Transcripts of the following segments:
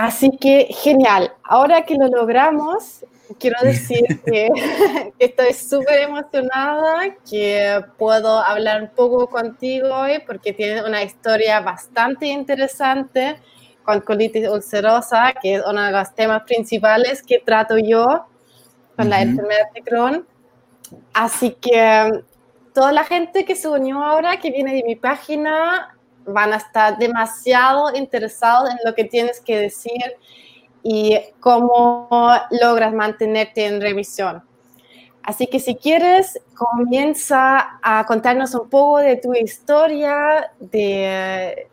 Así que genial. Ahora que lo logramos, quiero decir que, estoy súper emocionada, que puedo hablar un poco contigo hoy porque tienes una historia bastante interesante con colitis ulcerosa, que es uno de los temas principales que trato yo con la enfermedad de Crohn. Así que toda la gente que se unió ahora, que viene de mi página, van a estar demasiado interesados en lo que tienes que decir y cómo logras mantenerte en revisión. Así que si quieres, comienza a contarnos un poco de tu historia, de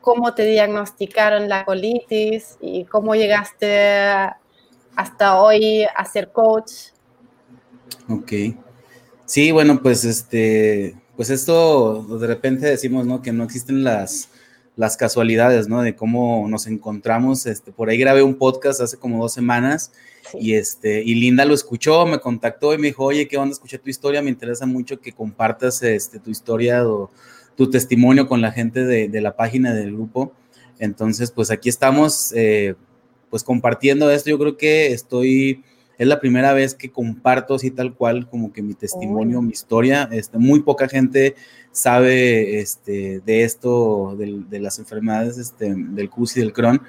cómo te diagnosticaron la colitis y cómo llegaste hasta hoy a ser coach. Ok. Sí, bueno, pues este, pues esto de repente decimos, ¿no? Que no existen las, las casualidades, ¿no? De cómo nos encontramos. Este, por ahí grabé un podcast hace como dos semanas y, este, y Linda lo escuchó, me contactó y me dijo, oye, ¿qué onda? Escuché tu historia, me interesa mucho que compartas este, tu historia o tu testimonio con la gente de, de la página del grupo. Entonces, pues aquí estamos, eh, pues compartiendo esto. Yo creo que estoy es la primera vez que comparto así tal cual como que mi testimonio, mi historia. Este, muy poca gente sabe este, de esto, de, las enfermedades este, del CUS y del Crohn.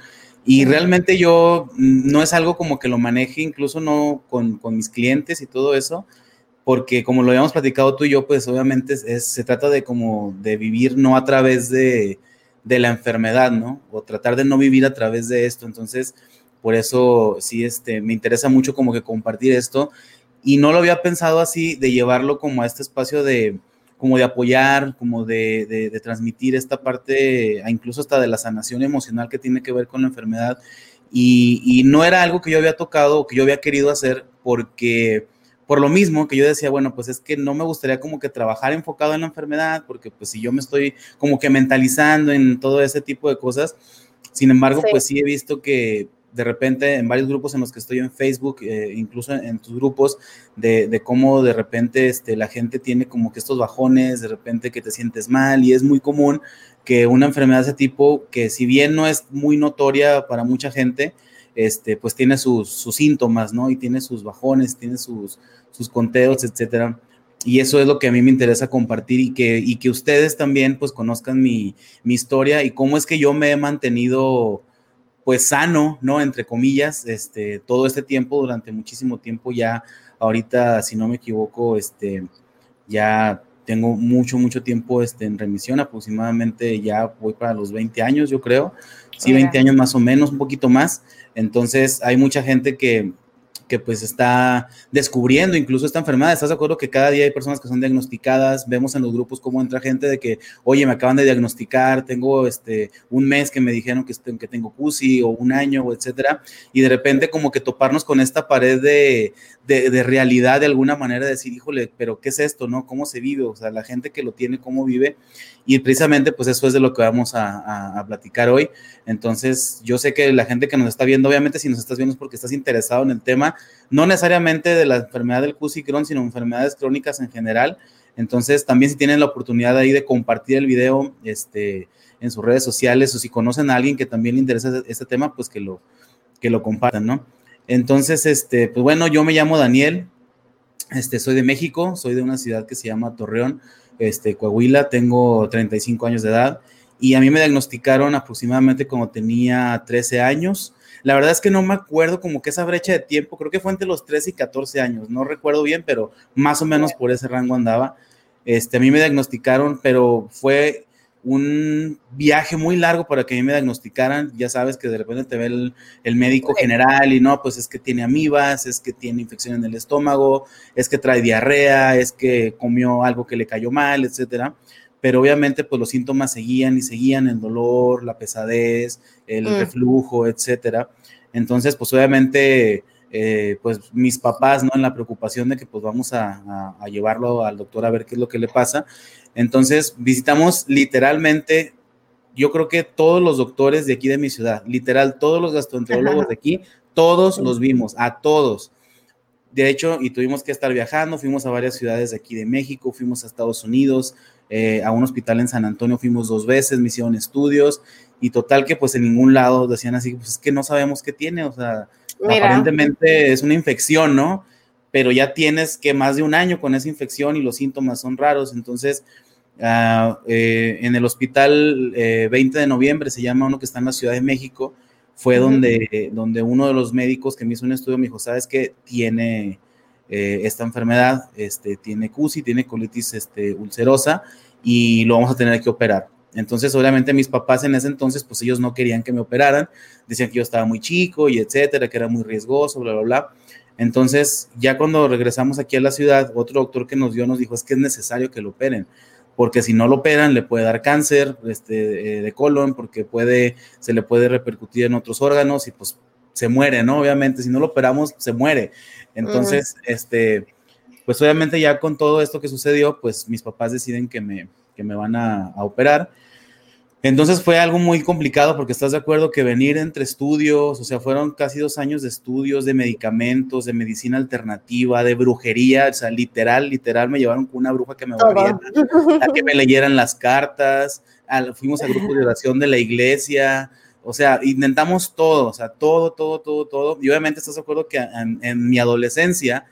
Y realmente yo mm, no es algo como que lo maneje, incluso no con, mis clientes y todo eso, porque como lo habíamos platicado tú y yo, pues obviamente se trata de como de vivir no a través de, de la enfermedad, ¿no? O tratar de no vivir a través de esto. Entonces, por eso sí, este, me interesa mucho como que compartir esto. Y no lo había pensado así de llevarlo como a este espacio de como de apoyar, como de, de, transmitir esta parte, incluso hasta de la sanación emocional que tiene que ver con la enfermedad. Y, y, no era algo que yo había tocado o que yo había querido hacer porque por lo mismo que yo decía, bueno, pues es que no me gustaría como que trabajar enfocado en la enfermedad, porque pues si yo me estoy como que mentalizando en todo ese tipo de cosas, sin embargo, pues sí he visto que de repente en varios grupos en los que estoy en Facebook, eh, incluso en, tus grupos, de, cómo de repente este, la gente tiene como que estos bajones, de repente que te sientes mal y es muy común que una enfermedad de ese tipo, que si bien no es muy notoria para mucha gente, este, pues tiene sus, síntomas, ¿no? Y tiene sus bajones, tiene sus, sus conteos, etcétera. Y eso es lo que a mí me interesa compartir y que, y que ustedes también pues conozcan mi, mi historia y cómo es que yo me he mantenido pues sano, ¿no? Entre comillas, este, todo este tiempo, durante muchísimo tiempo ya, ahorita, si no me equivoco, este, ya tengo mucho, mucho tiempo este, en remisión, aproximadamente ya voy para los 20 años, yo creo, sí, 20 años más o menos, un poquito más, entonces hay mucha gente que, que pues está descubriendo incluso esta enfermedad. ¿Estás de acuerdo que cada día hay personas que son diagnosticadas? Vemos en los grupos cómo entra gente de que, oye, me acaban de diagnosticar, tengo este, un mes que me dijeron que, que tengo CUSI o un año, o etcétera, y de repente como que toparnos con esta pared de, de, realidad de alguna manera, decir, híjole, pero ¿qué es esto, no? ¿Cómo se vive? O sea, la gente que lo tiene, ¿cómo vive? Y precisamente, pues eso es de lo que vamos a, a, platicar hoy. Entonces, yo sé que la gente que nos está viendo, obviamente, si nos estás viendo es porque estás interesado en el tema, no necesariamente de la enfermedad del CUS y Crohn, sino enfermedades crónicas en general. Entonces, también si tienen la oportunidad ahí de compartir el video este, en sus redes sociales o si conocen a alguien que también le interesa este tema, pues que lo, que lo compartan, ¿no? Entonces, este, pues bueno, yo me llamo Daniel, este, soy de México, soy de una ciudad que se llama Torreón, este, Coahuila, tengo 35 años de edad y a mí me diagnosticaron aproximadamente cuando tenía 13 años. La verdad es que no me acuerdo como que esa brecha de tiempo, creo que fue entre los 13 y 14 años, no recuerdo bien, pero más o menos por ese rango andaba. Este, a mí me diagnosticaron, pero fue un viaje muy largo para que a mí me diagnosticaran. Ya sabes que de repente te ve el, médico general y no, pues es que tiene amibas, es que tiene infección en el estómago, es que trae diarrea, es que comió algo que le cayó mal, etcétera. Pero obviamente, pues los síntomas seguían y seguían, el dolor, la pesadez, el mm. reflujo, etcétera. Entonces, pues obviamente, eh, pues mis papás, ¿no? En la preocupación de que pues vamos a, a, llevarlo al doctor a ver qué es lo que le pasa. Entonces, visitamos literalmente, yo creo que todos los doctores de aquí de mi ciudad, literal, todos los gastroenterólogos de aquí, todos los vimos, a todos. De hecho, y tuvimos que estar viajando, fuimos a varias ciudades de aquí de México, fuimos a Estados Unidos, eh, a un hospital en San Antonio fuimos dos veces, me hicieron estudios y total que pues en ningún lado decían así, pues es que no sabemos qué tiene, o sea, aparentemente es una infección, ¿no? Pero ya tienes que más de un año con esa infección y los síntomas son raros, entonces ah, eh, en el hospital 20 eh, de noviembre, se llama uno que está en la Ciudad de México, fue donde, donde uno de los médicos que me hizo un estudio me dijo, ¿sabes qué? Tiene eh, esta enfermedad, este, tiene CUSI, tiene colitis este, ulcerosa y lo vamos a tener que operar. Entonces, obviamente, mis papás en ese entonces, pues ellos no querían que me operaran, decían que yo estaba muy chico y etcétera, que era muy riesgoso, bla, bla, bla. Entonces, ya cuando regresamos aquí a la ciudad, otro doctor que nos dio nos dijo, es que es necesario que lo operen, porque si no lo operan, le puede dar cáncer este, eh, de colon, porque puede, se le puede repercutir en otros órganos y pues se muere, ¿no? Obviamente, si no lo operamos, se muere. Entonces, este, pues obviamente ya con todo esto que sucedió, pues mis papás deciden que me, que me van a, a operar entonces fue algo muy complicado porque estás de acuerdo que venir entre estudios, o sea, fueron casi dos años de estudios, de medicamentos, de medicina alternativa, de brujería, o sea, literal, literal, me llevaron con una bruja que me volviera, a que me leyeran las cartas, fuimos a grupos de oración de la iglesia, o sea, intentamos todo, o sea, todo, todo, todo, todo. Y obviamente estás de acuerdo que en, en mi adolescencia,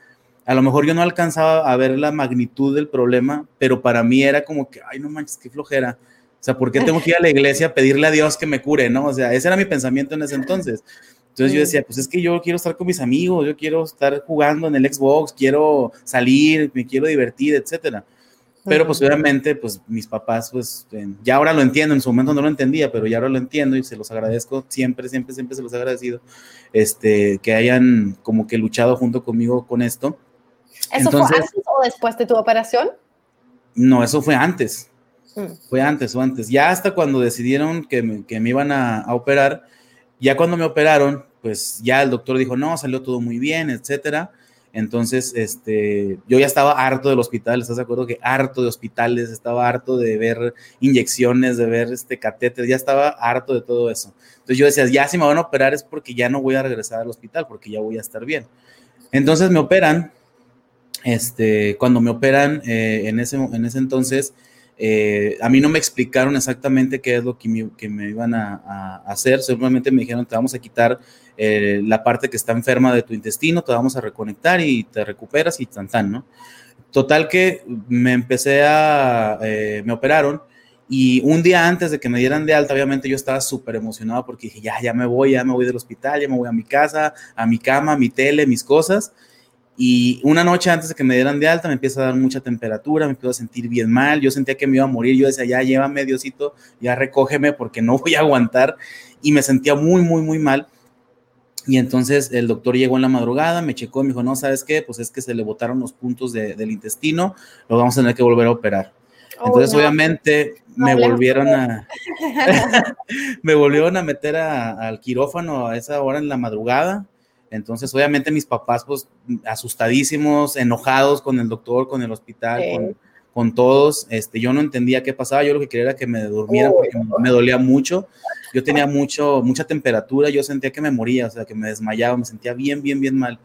a lo mejor yo no alcanzaba a ver la magnitud del problema, pero para mí era como que, ay, no manches, qué flojera sea, ¿por qué tengo que ir a la iglesia a pedirle a Dios que me cure, no? O sea, ese era mi pensamiento en ese entonces. Entonces yo decía, pues es que yo quiero estar con mis amigos, yo quiero estar jugando en el Xbox, quiero salir, me quiero divertir, etcétera. Pero pues obviamente, pues mis papás, pues ya ahora lo entiendo, en su momento no lo entendía, pero ya ahora lo entiendo y se los agradezco siempre, siempre, siempre se los he agradecido, este, que hayan como que luchado junto conmigo con esto. ¿Eso fue antes o después de tu operación? No, eso fue antes. Mm. Fue antes o antes. Ya hasta cuando decidieron que me, que me iban a, operar, ya cuando me operaron, pues ya el doctor dijo, no, salió todo muy bien, etcétera. Entonces, este, yo ya estaba harto del hospital, ¿estás de acuerdo? Que harto de hospitales, estaba harto de ver inyecciones, de ver este catéter, ya estaba harto de todo eso. Entonces yo decía, ya si me van a operar es porque ya no voy a regresar al hospital, porque ya voy a estar bien. Entonces me operan, este, cuando me operan, eh, en, ese, en ese entonces, eh, a mí no me explicaron exactamente qué es lo que me, iban a, hacer, simplemente me dijeron, te vamos a quitar eh, la parte que está enferma de tu intestino, te vamos a reconectar y te recuperas y tan tan, ¿no? Total que me empecé a, eh, me operaron y un día antes de que me dieran de alta, obviamente yo estaba súper emocionado porque dije, ya, ya me voy, ya me voy del hospital, ya me voy a mi casa, a mi cama, a mi tele, mis cosas. Y una noche antes de que me dieran de alta, me empieza a dar mucha temperatura, me empiezo a sentir bien mal. Yo sentía que me iba a morir. Yo decía, ya llévame, Diosito, ya recógeme porque no voy a aguantar. Y me sentía muy, muy, muy mal. Y entonces el doctor llegó en la madrugada, me checó y me dijo, no, ¿sabes qué? Pues es que se le botaron los puntos del intestino, lo vamos a tener que volver a operar. Oh, entonces, obviamente, me volvieron a me volvieron a meter al quirófano a esa hora en la madrugada entonces, obviamente mis papás, pues, asustadísimos, enojados con el doctor, con el hospital, con, todos. Este, yo no entendía qué pasaba. Yo lo que quería era que me durmiera porque me dolía mucho. Yo tenía mucho, mucha temperatura. Yo sentía que me moría, o sea, que me desmayaba, me sentía bien, bien, bien mal.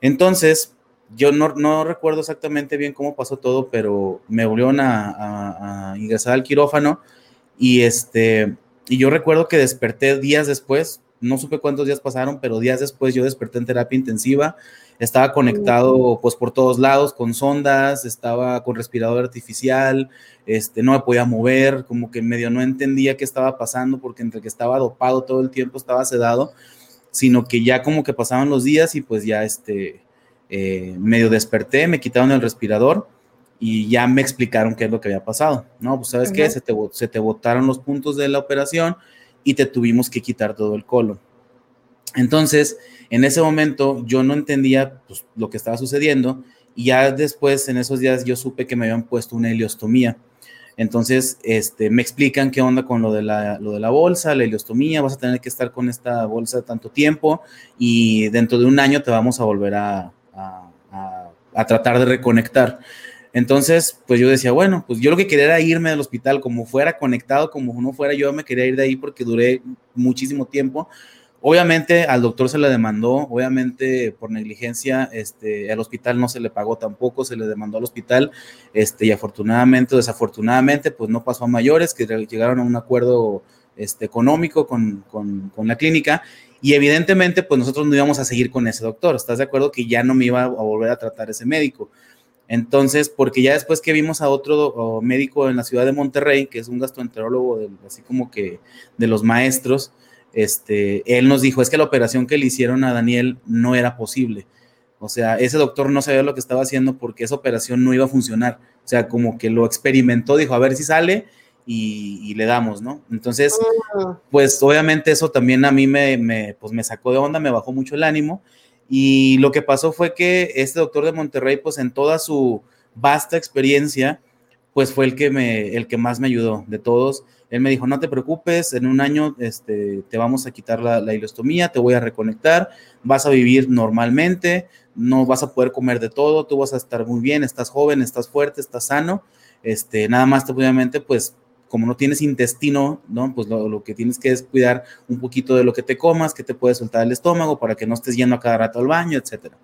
Entonces, yo no, no recuerdo exactamente bien cómo pasó todo, pero me volvieron a, a ingresar al quirófano y este, y yo recuerdo que desperté días después, no supe cuántos días pasaron, pero días después yo desperté en terapia intensiva, estaba conectado pues por todos lados con sondas, estaba con respirador artificial, este, no me podía mover, como que medio no entendía qué estaba pasando porque entre que estaba dopado todo el tiempo, estaba sedado, sino que ya como que pasaban los días y pues ya este, eh, medio desperté, me quitaron el respirador y ya me explicaron qué es lo que había pasado, ¿no? Pues sabes qué, se te, se te botaron los puntos de la operación, y te tuvimos que quitar todo el colon. Entonces, en ese momento yo no entendía pues, lo que estaba sucediendo y ya después, en esos días, yo supe que me habían puesto una heliostomía. Entonces, este, me explican qué onda con lo de, la, lo de la bolsa, la heliostomía, vas a tener que estar con esta bolsa tanto tiempo y dentro de un año te vamos a volver a, a tratar de reconectar. Entonces, pues yo decía, bueno, pues yo lo que quería era irme del hospital, como fuera conectado, como uno fuera, yo me quería ir de ahí porque duré muchísimo tiempo. Obviamente al doctor se le demandó, obviamente por negligencia, este, al hospital no se le pagó tampoco, se le demandó al hospital, este, y afortunadamente o desafortunadamente, pues no pasó a mayores, que llegaron a un acuerdo este, económico con, con, con, la clínica y evidentemente pues nosotros no íbamos a seguir con ese doctor, ¿estás de acuerdo que ya no me iba a volver a tratar ese médico? Entonces, porque ya después que vimos a otro médico en la ciudad de Monterrey, que es un gastroenterólogo, así como que de los maestros, este, él nos dijo, es que la operación que le hicieron a Daniel no era posible. O sea, ese doctor no sabía lo que estaba haciendo porque esa operación no iba a funcionar. O sea, como que lo experimentó, dijo, a ver si sale y, le damos, ¿no? Entonces, ah. pues obviamente eso también a mí me, me, pues, me sacó de onda, me bajó mucho el ánimo. Y lo que pasó fue que este doctor de Monterrey, pues en toda su vasta experiencia, pues fue el que, me, el que más me ayudó de todos. Él me dijo, no te preocupes, en un año este, te vamos a quitar la, la te voy a reconectar, vas a vivir normalmente, no vas a poder comer de todo, tú vas a estar muy bien, estás joven, estás fuerte, estás sano. Este, nada más, obviamente, pues como no tienes intestino, ¿no? Pues lo, que tienes que es cuidar un poquito de lo que te comas, que te puede soltar el estómago para que no estés yendo a cada rato al baño, etcétera.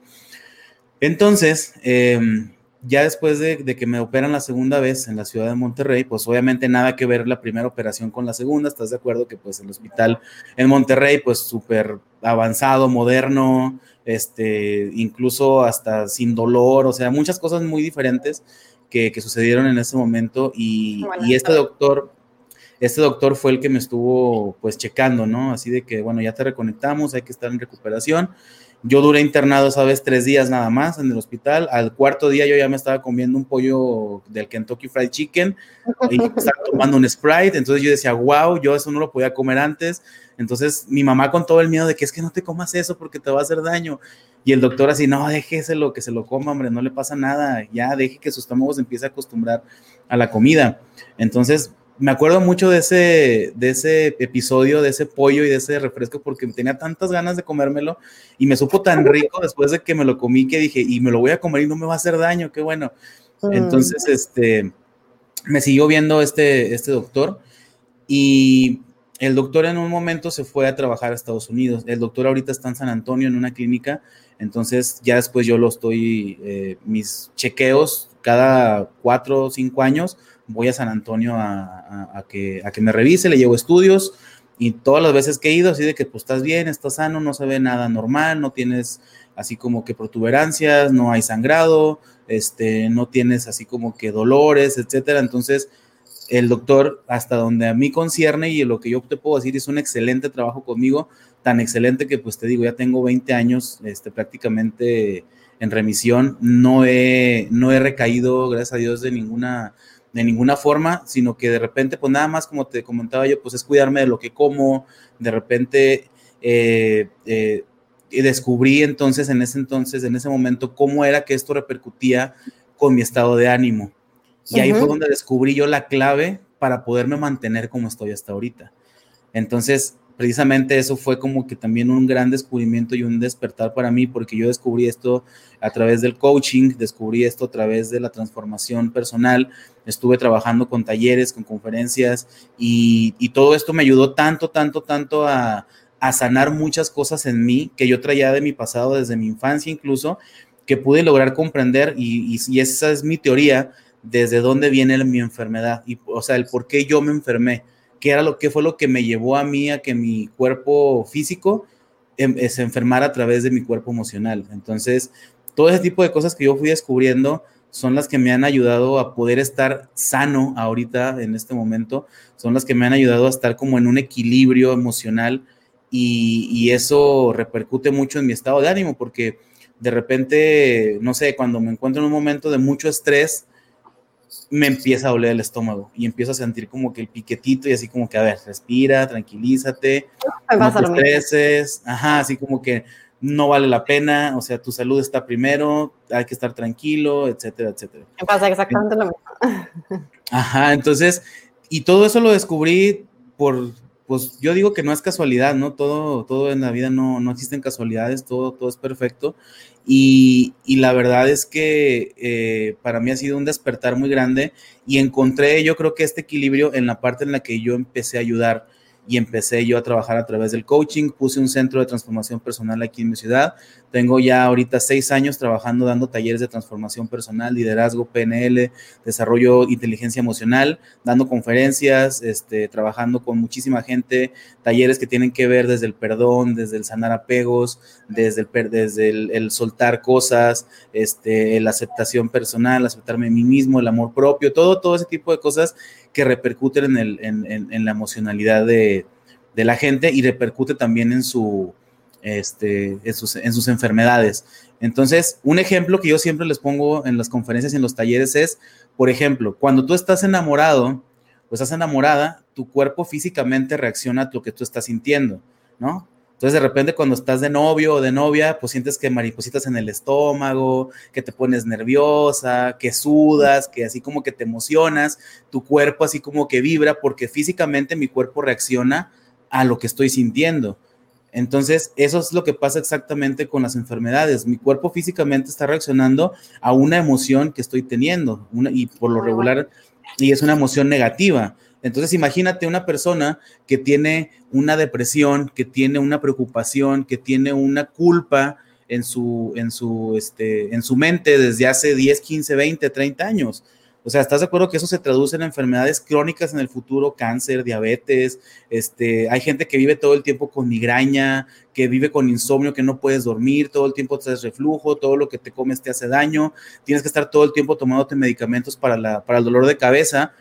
Entonces, em, ya después de, que me operan la segunda vez en la ciudad de Monterrey, pues obviamente nada que ver la primera operación con la segunda, ¿estás de acuerdo? Que pues el hospital en Monterrey, pues súper avanzado, moderno, este, incluso hasta sin dolor, o sea, muchas cosas muy diferentes que, sucedieron en ese momento y, y, este doctor, este doctor fue el que me estuvo pues checando, ¿no? Así de que, bueno, ya te reconectamos, hay que estar en recuperación. Yo duré internado, sabes, tres días nada más en el hospital. Al cuarto día yo ya me estaba comiendo un pollo del Kentucky Fried Chicken y estaba tomando un Sprite. Entonces yo decía, wow, yo eso no lo podía comer antes. Entonces mi mamá con todo el miedo de que es que no te comas eso porque te va a hacer daño. Y el doctor así, no, déjeselo, que se lo coma, hombre, no le pasa nada. Ya deje que su estómago se empiece a acostumbrar a la comida. Entonces me acuerdo mucho de ese, de ese episodio, de ese pollo y de ese refresco, porque tenía tantas ganas de comérmelo y me supo tan rico después de que me lo comí que dije, y me lo voy a comer y no me va a hacer daño, qué bueno. Mm. Entonces, este, me siguió viendo este, este doctor y el doctor en un momento se fue a trabajar a Estados Unidos. El doctor ahorita está en San Antonio en una clínica, entonces ya después yo lo estoy, eh, mis chequeos cada cuatro o cinco años voy a San Antonio a, que, a que me revise, le llevo estudios y todas las veces que he ido, así de que pues estás bien, estás sano, no se ve nada normal, no tienes así como que protuberancias, no hay sangrado, este, no tienes así como que dolores, etcétera. Entonces, el doctor, hasta donde a mí concierne y lo que yo te puedo decir, es un excelente trabajo conmigo, tan excelente que pues te digo, ya tengo 20 años este, prácticamente en remisión, no he, no he recaído, gracias a Dios, de ninguna de ninguna forma, sino que de repente, pues nada más como te comentaba yo, pues es cuidarme de lo que como, de repente eh, eh, descubrí entonces, en ese entonces, en ese momento, cómo era que esto repercutía con mi estado de ánimo. Y ahí fue donde descubrí yo la clave para poderme mantener como estoy hasta ahorita. Entonces, precisamente eso fue como que también un gran descubrimiento y un despertar para mí, porque yo descubrí esto a través del coaching, descubrí esto a través de la transformación personal, estuve trabajando con talleres, con conferencias y, todo esto me ayudó tanto, tanto, tanto a, sanar muchas cosas en mí que yo traía de mi pasado, desde mi infancia incluso, que pude lograr comprender y, y esa es mi teoría, desde dónde viene mi enfermedad y, o sea, el por qué yo me enfermé qué era lo que fue lo que me llevó a mí a que mi cuerpo físico em, se enfermara a través de mi cuerpo emocional. Entonces, todo ese tipo de cosas que yo fui descubriendo son las que me han ayudado a poder estar sano ahorita en este momento, son las que me han ayudado a estar como en un equilibrio emocional y, y eso repercute mucho en mi estado de ánimo porque de repente, no sé, cuando me encuentro en un momento de mucho estrés, me empieza a doler el estómago y empiezo a sentir como que el piquetito y así como que, a ver, respira, tranquilízate, no te estreses, ajá, así como que no vale la pena, o sea, tu salud está primero, hay que estar tranquilo, etcétera, etcétera. Me pasa exactamente lo mismo. Ajá, entonces, y todo eso lo descubrí por, pues yo digo que no es casualidad, ¿no? Todo, todo en la vida no, no existen casualidades, todo, todo es perfecto. Y, la verdad es que eh, para mí ha sido un despertar muy grande y encontré yo creo que este equilibrio en la parte en la que yo empecé a ayudar y empecé yo a trabajar a través del coaching. Puse un centro de transformación personal aquí en mi ciudad. Tengo ya ahorita seis años trabajando, dando talleres de transformación personal, liderazgo, PNL, desarrollo, inteligencia emocional, dando conferencias, este, trabajando con muchísima gente, talleres que tienen que ver desde el perdón, desde el sanar apegos, desde el, desde el, soltar cosas, este, la aceptación personal, aceptarme a mí mismo, el amor propio, todo, todo ese tipo de cosas que repercuten en, el, en, la emocionalidad de, de, la gente y repercute también en, su, este, en, sus, en sus enfermedades. Entonces, un ejemplo que yo siempre les pongo en las conferencias y en los talleres es, por ejemplo, cuando tú estás enamorado o estás enamorada, tu cuerpo físicamente reacciona a lo que tú estás sintiendo, ¿no? Entonces, de repente, cuando estás de novio o de novia, pues sientes que maripositas en el estómago, que te pones nerviosa, que sudas, que así como que te emocionas, tu cuerpo así como que vibra, porque físicamente mi cuerpo reacciona a lo que estoy sintiendo. Entonces, eso es lo que pasa exactamente con las enfermedades. Mi cuerpo físicamente está reaccionando a una emoción que estoy teniendo, y por lo regular, y es una emoción negativa. Entonces imagínate una persona que tiene una depresión, que tiene una preocupación, que tiene una culpa en su, en su, este, en su mente desde hace 10, 15, 20, 30 años. O sea, ¿estás de acuerdo que eso se traduce en enfermedades crónicas en el futuro, cáncer, diabetes? Este, hay gente que vive todo el tiempo con migraña, que vive con insomnio, que no puedes dormir, todo el tiempo te reflujo, todo lo que te comes te hace daño, tienes que estar todo el tiempo tomándote medicamentos para, la, para el dolor de cabeza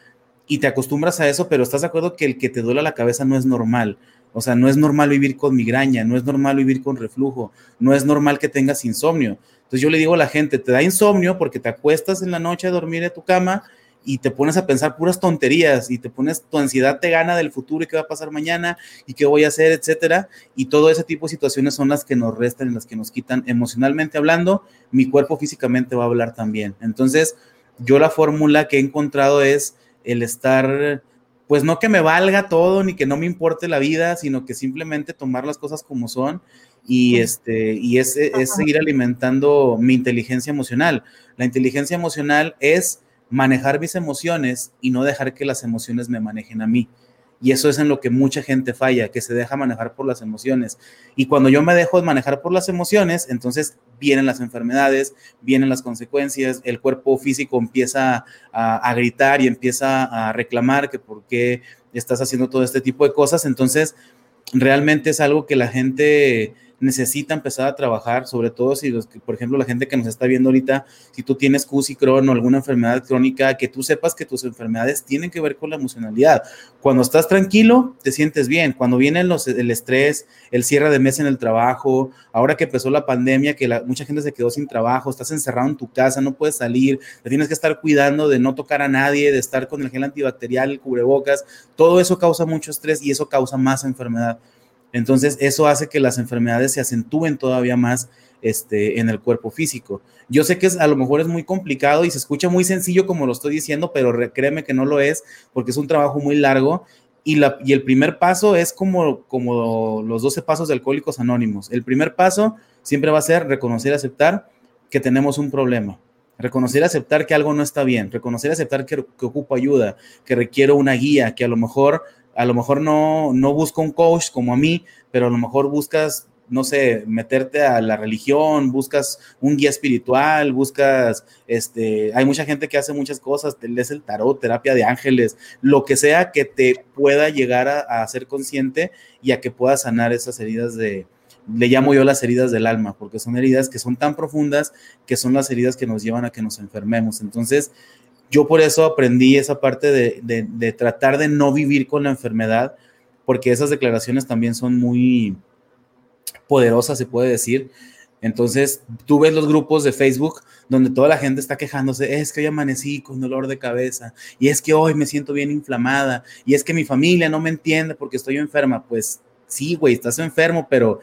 y te acostumbras a eso, pero estás de acuerdo que el que te duele la cabeza no es normal. O sea, no es normal vivir con migraña, no es normal vivir con reflujo, no es normal que tengas insomnio. Entonces yo le digo a la gente, te da insomnio porque te acuestas en la noche a dormir en tu cama y te pones a pensar puras tonterías y te pones, tu ansiedad te gana del futuro y qué va a pasar mañana y qué voy a hacer, etcétera. Y todo ese tipo de situaciones son las que nos restan y las que nos quitan emocionalmente hablando. Mi cuerpo físicamente va a hablar también. Entonces, yo la fórmula que he encontrado es el estar, pues no que me valga todo ni que no me importe la vida, sino que simplemente tomar las cosas como son y, este, y es, es seguir alimentando mi inteligencia emocional. La inteligencia emocional es manejar mis emociones y no dejar que las emociones me manejen a mí. Y eso es en lo que mucha gente falla, que se deja manejar por las emociones. Y cuando yo me dejo manejar por las emociones, entonces vienen las enfermedades, vienen las consecuencias, el cuerpo físico empieza a, gritar y empieza a reclamar que por qué estás haciendo todo este tipo de cosas. Entonces, realmente es algo que la gente necesita empezar a trabajar, sobre todo si, los, por ejemplo, la gente que nos está viendo ahorita, si tú tienes CUSI, Crohn o alguna enfermedad crónica, que tú sepas que tus enfermedades tienen que ver con la emocionalidad. Cuando estás tranquilo, te sientes bien. Cuando viene los, el estrés, el cierre de mes en el trabajo, ahora que empezó la pandemia, que mucha gente se quedó sin trabajo, estás encerrado en tu casa, no puedes salir, te tienes que estar cuidando de no tocar a nadie, de estar con el gel antibacterial, el cubrebocas, todo eso causa mucho estrés y eso causa más enfermedad. Entonces, eso hace que las enfermedades se acentúen todavía más este, en el cuerpo físico. Yo sé que a lo mejor es muy complicado y se escucha muy sencillo como lo estoy diciendo, pero créeme que no lo es, porque es un trabajo muy largo. Y, la, y el primer paso es como, como los 12 pasos de Alcohólicos Anónimos. El primer paso siempre va a ser reconocer y aceptar que tenemos un problema. Reconocer y aceptar que algo no está bien, reconocer y aceptar que, que ocupo ayuda, que requiero una guía, que a lo mejor a lo mejor no, no busco un coach como a mí, pero a lo mejor buscas, no sé, meterte a la religión, buscas un guía espiritual, buscas, este, hay mucha gente que hace muchas cosas, te lees el tarot, terapia de ángeles, lo que sea que te pueda llegar a, a ser consciente y a que puedas sanar esas heridas de, le llamo yo las heridas del alma, porque son heridas que son tan profundas que son las heridas que nos llevan a que nos enfermemos. Entonces, yo por eso aprendí esa parte de, tratar de no vivir con la enfermedad, porque esas declaraciones también son muy poderosas, se puede decir. Entonces, tú ves los grupos de Facebook donde toda la gente está quejándose, es que hoy amanecí con dolor de cabeza, y es que hoy me siento bien inflamada, y es que mi familia no me entiende porque estoy enferma. Pues sí, güey, estás enfermo, pero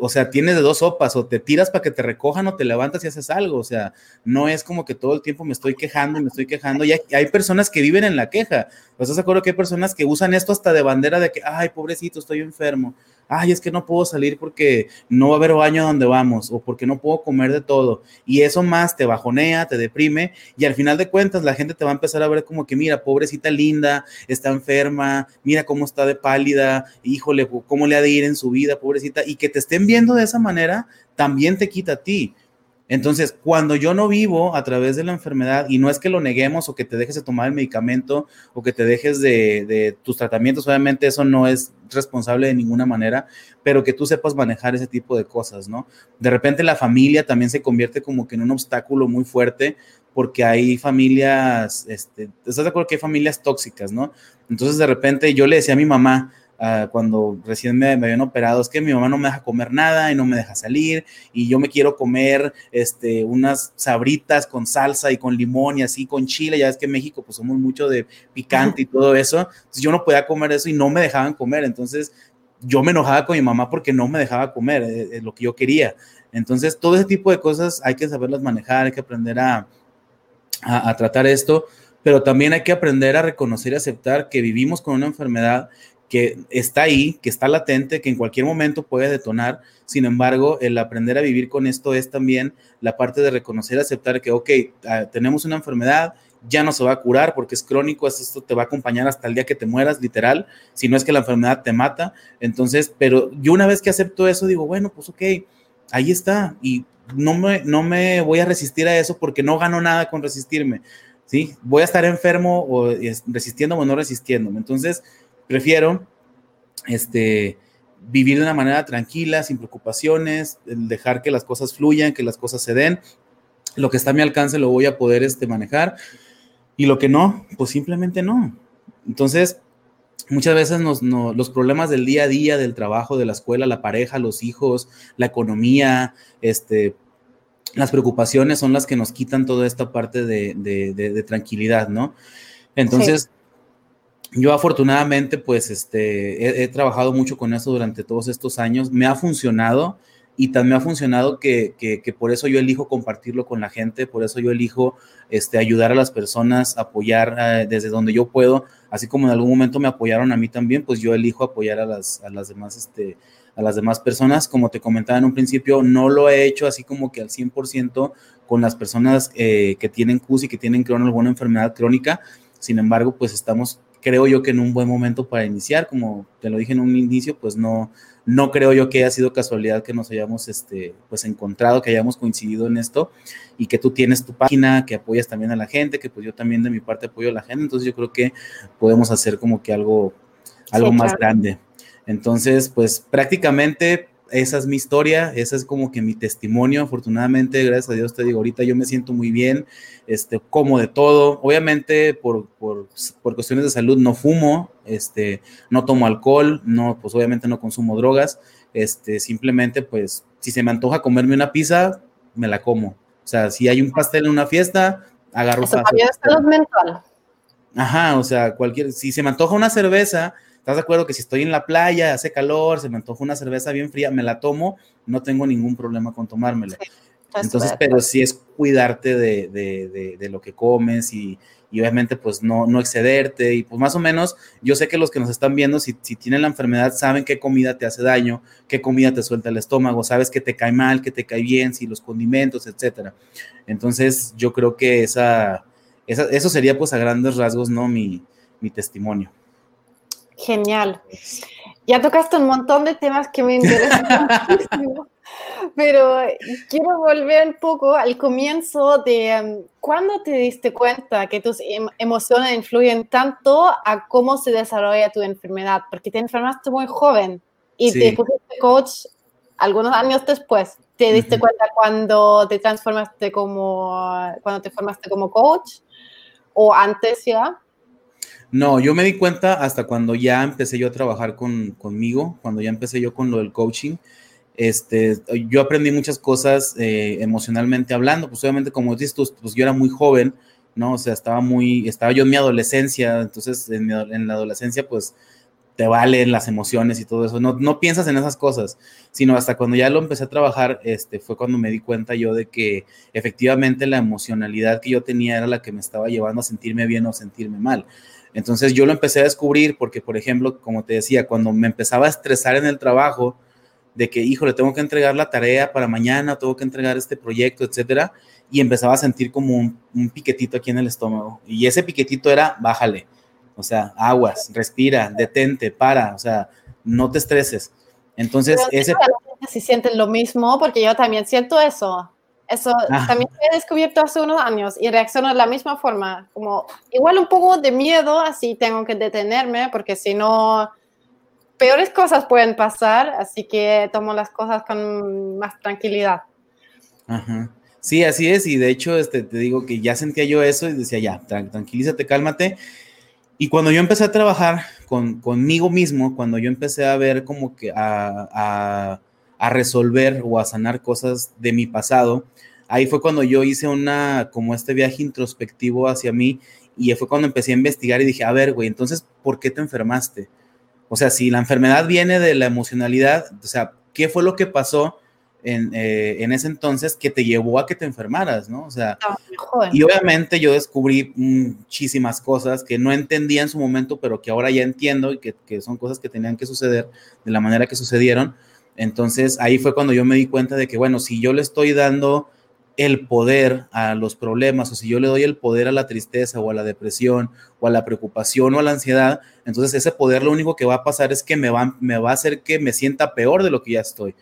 o sea, tienes de dos sopas, o te tiras para que te recojan o te levantas y haces algo, o sea, no es como que todo el tiempo me estoy quejando y me estoy quejando, y hay, personas que viven en la queja, ¿estás de acuerdo que hay personas que usan esto hasta de bandera de que, ay, pobrecito, estoy enfermo? Ay, es que no puedo salir porque no va a haber baño donde vamos o porque no puedo comer de todo. Y eso más te bajonea, te deprime y al final de cuentas la gente te va a empezar a ver como que, mira, pobrecita linda, está enferma, mira cómo está de pálida, híjole, cómo le ha de ir en su vida, pobrecita. Y que te estén viendo de esa manera también te quita a ti. Entonces, cuando yo no vivo a través de la enfermedad, y no es que lo neguemos o que te dejes de tomar el medicamento o que te dejes de, tus tratamientos, obviamente eso no es responsable de ninguna manera, pero que tú sepas manejar ese tipo de cosas, ¿no? De repente la familia también se convierte como que en un obstáculo muy fuerte porque hay familias, este, ¿estás de acuerdo que hay familias tóxicas, ¿no? Entonces de repente yo le decía a mi mamá, Ah, cuando recién me, habían operado, es que mi mamá no me deja comer nada y no me deja salir y yo me quiero comer este, unas sabritas con salsa y con limón y así con chile, ya es que en México pues somos mucho de picante y todo eso, entonces yo no podía comer eso y no me dejaban comer, entonces yo me enojaba con mi mamá porque no me dejaba comer eh, eh, lo que yo quería. Entonces, todo ese tipo de cosas hay que saberlas manejar, hay que aprender a, a, a, tratar esto, pero también hay que aprender a reconocer y aceptar que vivimos con una enfermedad que está ahí, que está latente, que en cualquier momento puede detonar. Sin embargo, el aprender a vivir con esto es también la parte de reconocer, aceptar que, ok, ah, tenemos una enfermedad, ya no se va a curar porque es crónico, esto te va a acompañar hasta el día que te mueras, literal, si no es que la enfermedad te mata. Entonces, pero yo una vez que acepto eso, digo, bueno, pues ok, ahí está, y no me, no me voy a resistir a eso porque no gano nada con resistirme, ¿sí? Voy a estar enfermo o resistiendo o no resistiéndome. Entonces, Prefiero este, vivir de una manera tranquila, sin preocupaciones, dejar que las cosas fluyan, que las cosas se den. Lo que está a mi alcance lo voy a poder este, manejar y lo que no, pues simplemente no. Entonces, muchas veces los problemas del día a día, del trabajo, de la escuela, la pareja, los hijos, la economía, este, las preocupaciones son las que nos quitan toda esta parte de, tranquilidad, ¿no? Entonces, yo afortunadamente, pues, este, he, trabajado mucho con eso durante todos estos años. Me ha funcionado y también me ha funcionado que, que, por eso yo elijo compartirlo con la gente, por eso yo elijo este, ayudar a las personas, apoyar eh, desde donde yo puedo, así como en algún momento me apoyaron a mí también, pues yo elijo apoyar a las, a las demás, este, a las demás personas. Como te comentaba en un principio, no lo he hecho así como que al 100% con las personas eh, que tienen CUS y que tienen alguna enfermedad crónica. Sin embargo, pues estamos creo yo que en un buen momento para iniciar, como te lo dije en un inicio, pues no, no creo yo que haya sido casualidad que nos hayamos este, pues encontrado, que hayamos coincidido en esto y que tú tienes tu página, que apoyas también a la gente, que pues yo también de mi parte apoyo a la gente, entonces yo creo que podemos hacer como que algo, algo más grande. Entonces, pues prácticamente esa es mi historia, esa es como que mi testimonio. Afortunadamente, gracias a Dios te digo, ahorita yo me siento muy bien, este, como de todo. Obviamente, por, por, por, cuestiones de salud no fumo, este, no tomo alcohol, no, pues obviamente no consumo drogas. Este, simplemente, pues, si se me antoja comerme una pizza, me la como. O sea, si hay un pastel en una fiesta, agarro salud mental. Ajá, o sea, cualquier, si se me antoja una cerveza, ¿Estás de acuerdo que si estoy en la playa, hace calor, se me antoja una cerveza bien fría, me la tomo, no tengo ningún problema con tomármela? Entonces, pero sí es cuidarte de, de, de, lo que comes y, y, obviamente pues no, no excederte y pues más o menos yo sé que los que nos están viendo si, si, tienen la enfermedad saben qué comida te hace daño, qué comida te suelta el estómago, sabes que te cae mal, que te cae bien, si los condimentos, etcétera. Entonces yo creo que esa, esa, eso sería pues a grandes rasgos no mi, mi testimonio. Genial. Ya tocaste un montón de temas que me interesan muchísimo, pero quiero volver un poco al comienzo de um, cuándo te diste cuenta que tus em, emociones influyen tanto a cómo se desarrolla tu enfermedad, porque te enfermaste muy joven y te pusiste coach algunos años después. ¿Te diste cuenta cuando te transformaste como, cuando te formaste como coach o antes ya? No, yo me di cuenta hasta cuando ya empecé yo a trabajar con, conmigo, cuando ya empecé yo con lo del coaching. Este, yo aprendí muchas cosas eh, emocionalmente hablando, pues obviamente como dices pues yo era muy joven, ¿no? O sea, estaba muy, estaba yo en mi adolescencia, entonces en, en la adolescencia pues te valen las emociones y todo eso, no, no piensas en esas cosas, sino hasta cuando ya lo empecé a trabajar, este, fue cuando me di cuenta yo de que efectivamente la emocionalidad que yo tenía era la que me estaba llevando a sentirme bien o sentirme mal. Entonces yo lo empecé a descubrir porque, por ejemplo, como te decía, cuando me empezaba a estresar en el trabajo, de que, híjole, tengo que entregar la tarea para mañana, tengo que entregar este proyecto, etcétera, y empezaba a sentir como un, piquetito aquí en el estómago. Y ese piquetito era, bájale, o sea, aguas, respira, detente, para, o sea, no te estreses. Entonces, ese... Si sienten lo mismo, porque yo también siento eso. Eso ah. también he descubierto hace unos años y reacciono de la misma forma, como igual un poco de miedo, así tengo que detenerme, porque si no, peores cosas pueden pasar, así que tomo las cosas con más tranquilidad. Ajá. Sí, así es, y de hecho, este, te digo que ya sentía yo eso y decía, ya, tranquilízate, cálmate. Y cuando yo empecé a trabajar con, conmigo mismo, cuando yo empecé a ver como que a, a, a resolver o a sanar cosas de mi pasado, ahí fue cuando yo hice una, como este viaje introspectivo hacia mí y fue cuando empecé a investigar y dije, a ver, güey, entonces, ¿por qué te enfermaste? O sea, si la enfermedad viene de la emocionalidad, o sea, ¿qué fue lo que pasó en, eh, en ese entonces que te llevó a que te enfermaras, ¿no? O sea, y obviamente yo descubrí muchísimas cosas que no entendía en su momento, pero que ahora ya entiendo y que, que son cosas que tenían que suceder de la manera que sucedieron. Entonces ahí fue cuando yo me di cuenta de que, bueno, si yo le estoy dando el poder a los problemas o si yo le doy el poder a la tristeza o a la depresión o a la preocupación o a la ansiedad, entonces ese poder lo único que va a pasar es que me va, me va a hacer que me sienta peor de lo que ya estoy.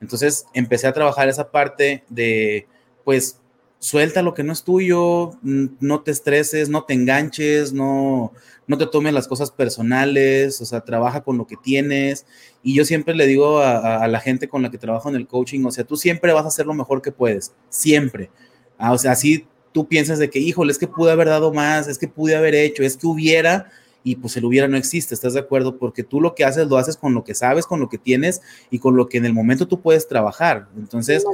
Entonces empecé a trabajar esa parte de, pues, suelta lo que no es tuyo, no te estreses, no te enganches, no, no te tomes las cosas personales, o sea, trabaja con lo que tienes. Y yo siempre le digo a, la gente con la que trabajo en el coaching, o sea, tú siempre vas a hacer lo mejor que puedes, siempre. Ah, o sea, así tú piensas de que, híjole, es que pude haber dado más, es que pude haber hecho, es que hubiera, y pues el hubiera no existe, ¿estás de acuerdo? Porque tú lo que haces lo haces con lo que sabes, con lo que tienes y con lo que en el momento tú puedes trabajar. Entonces,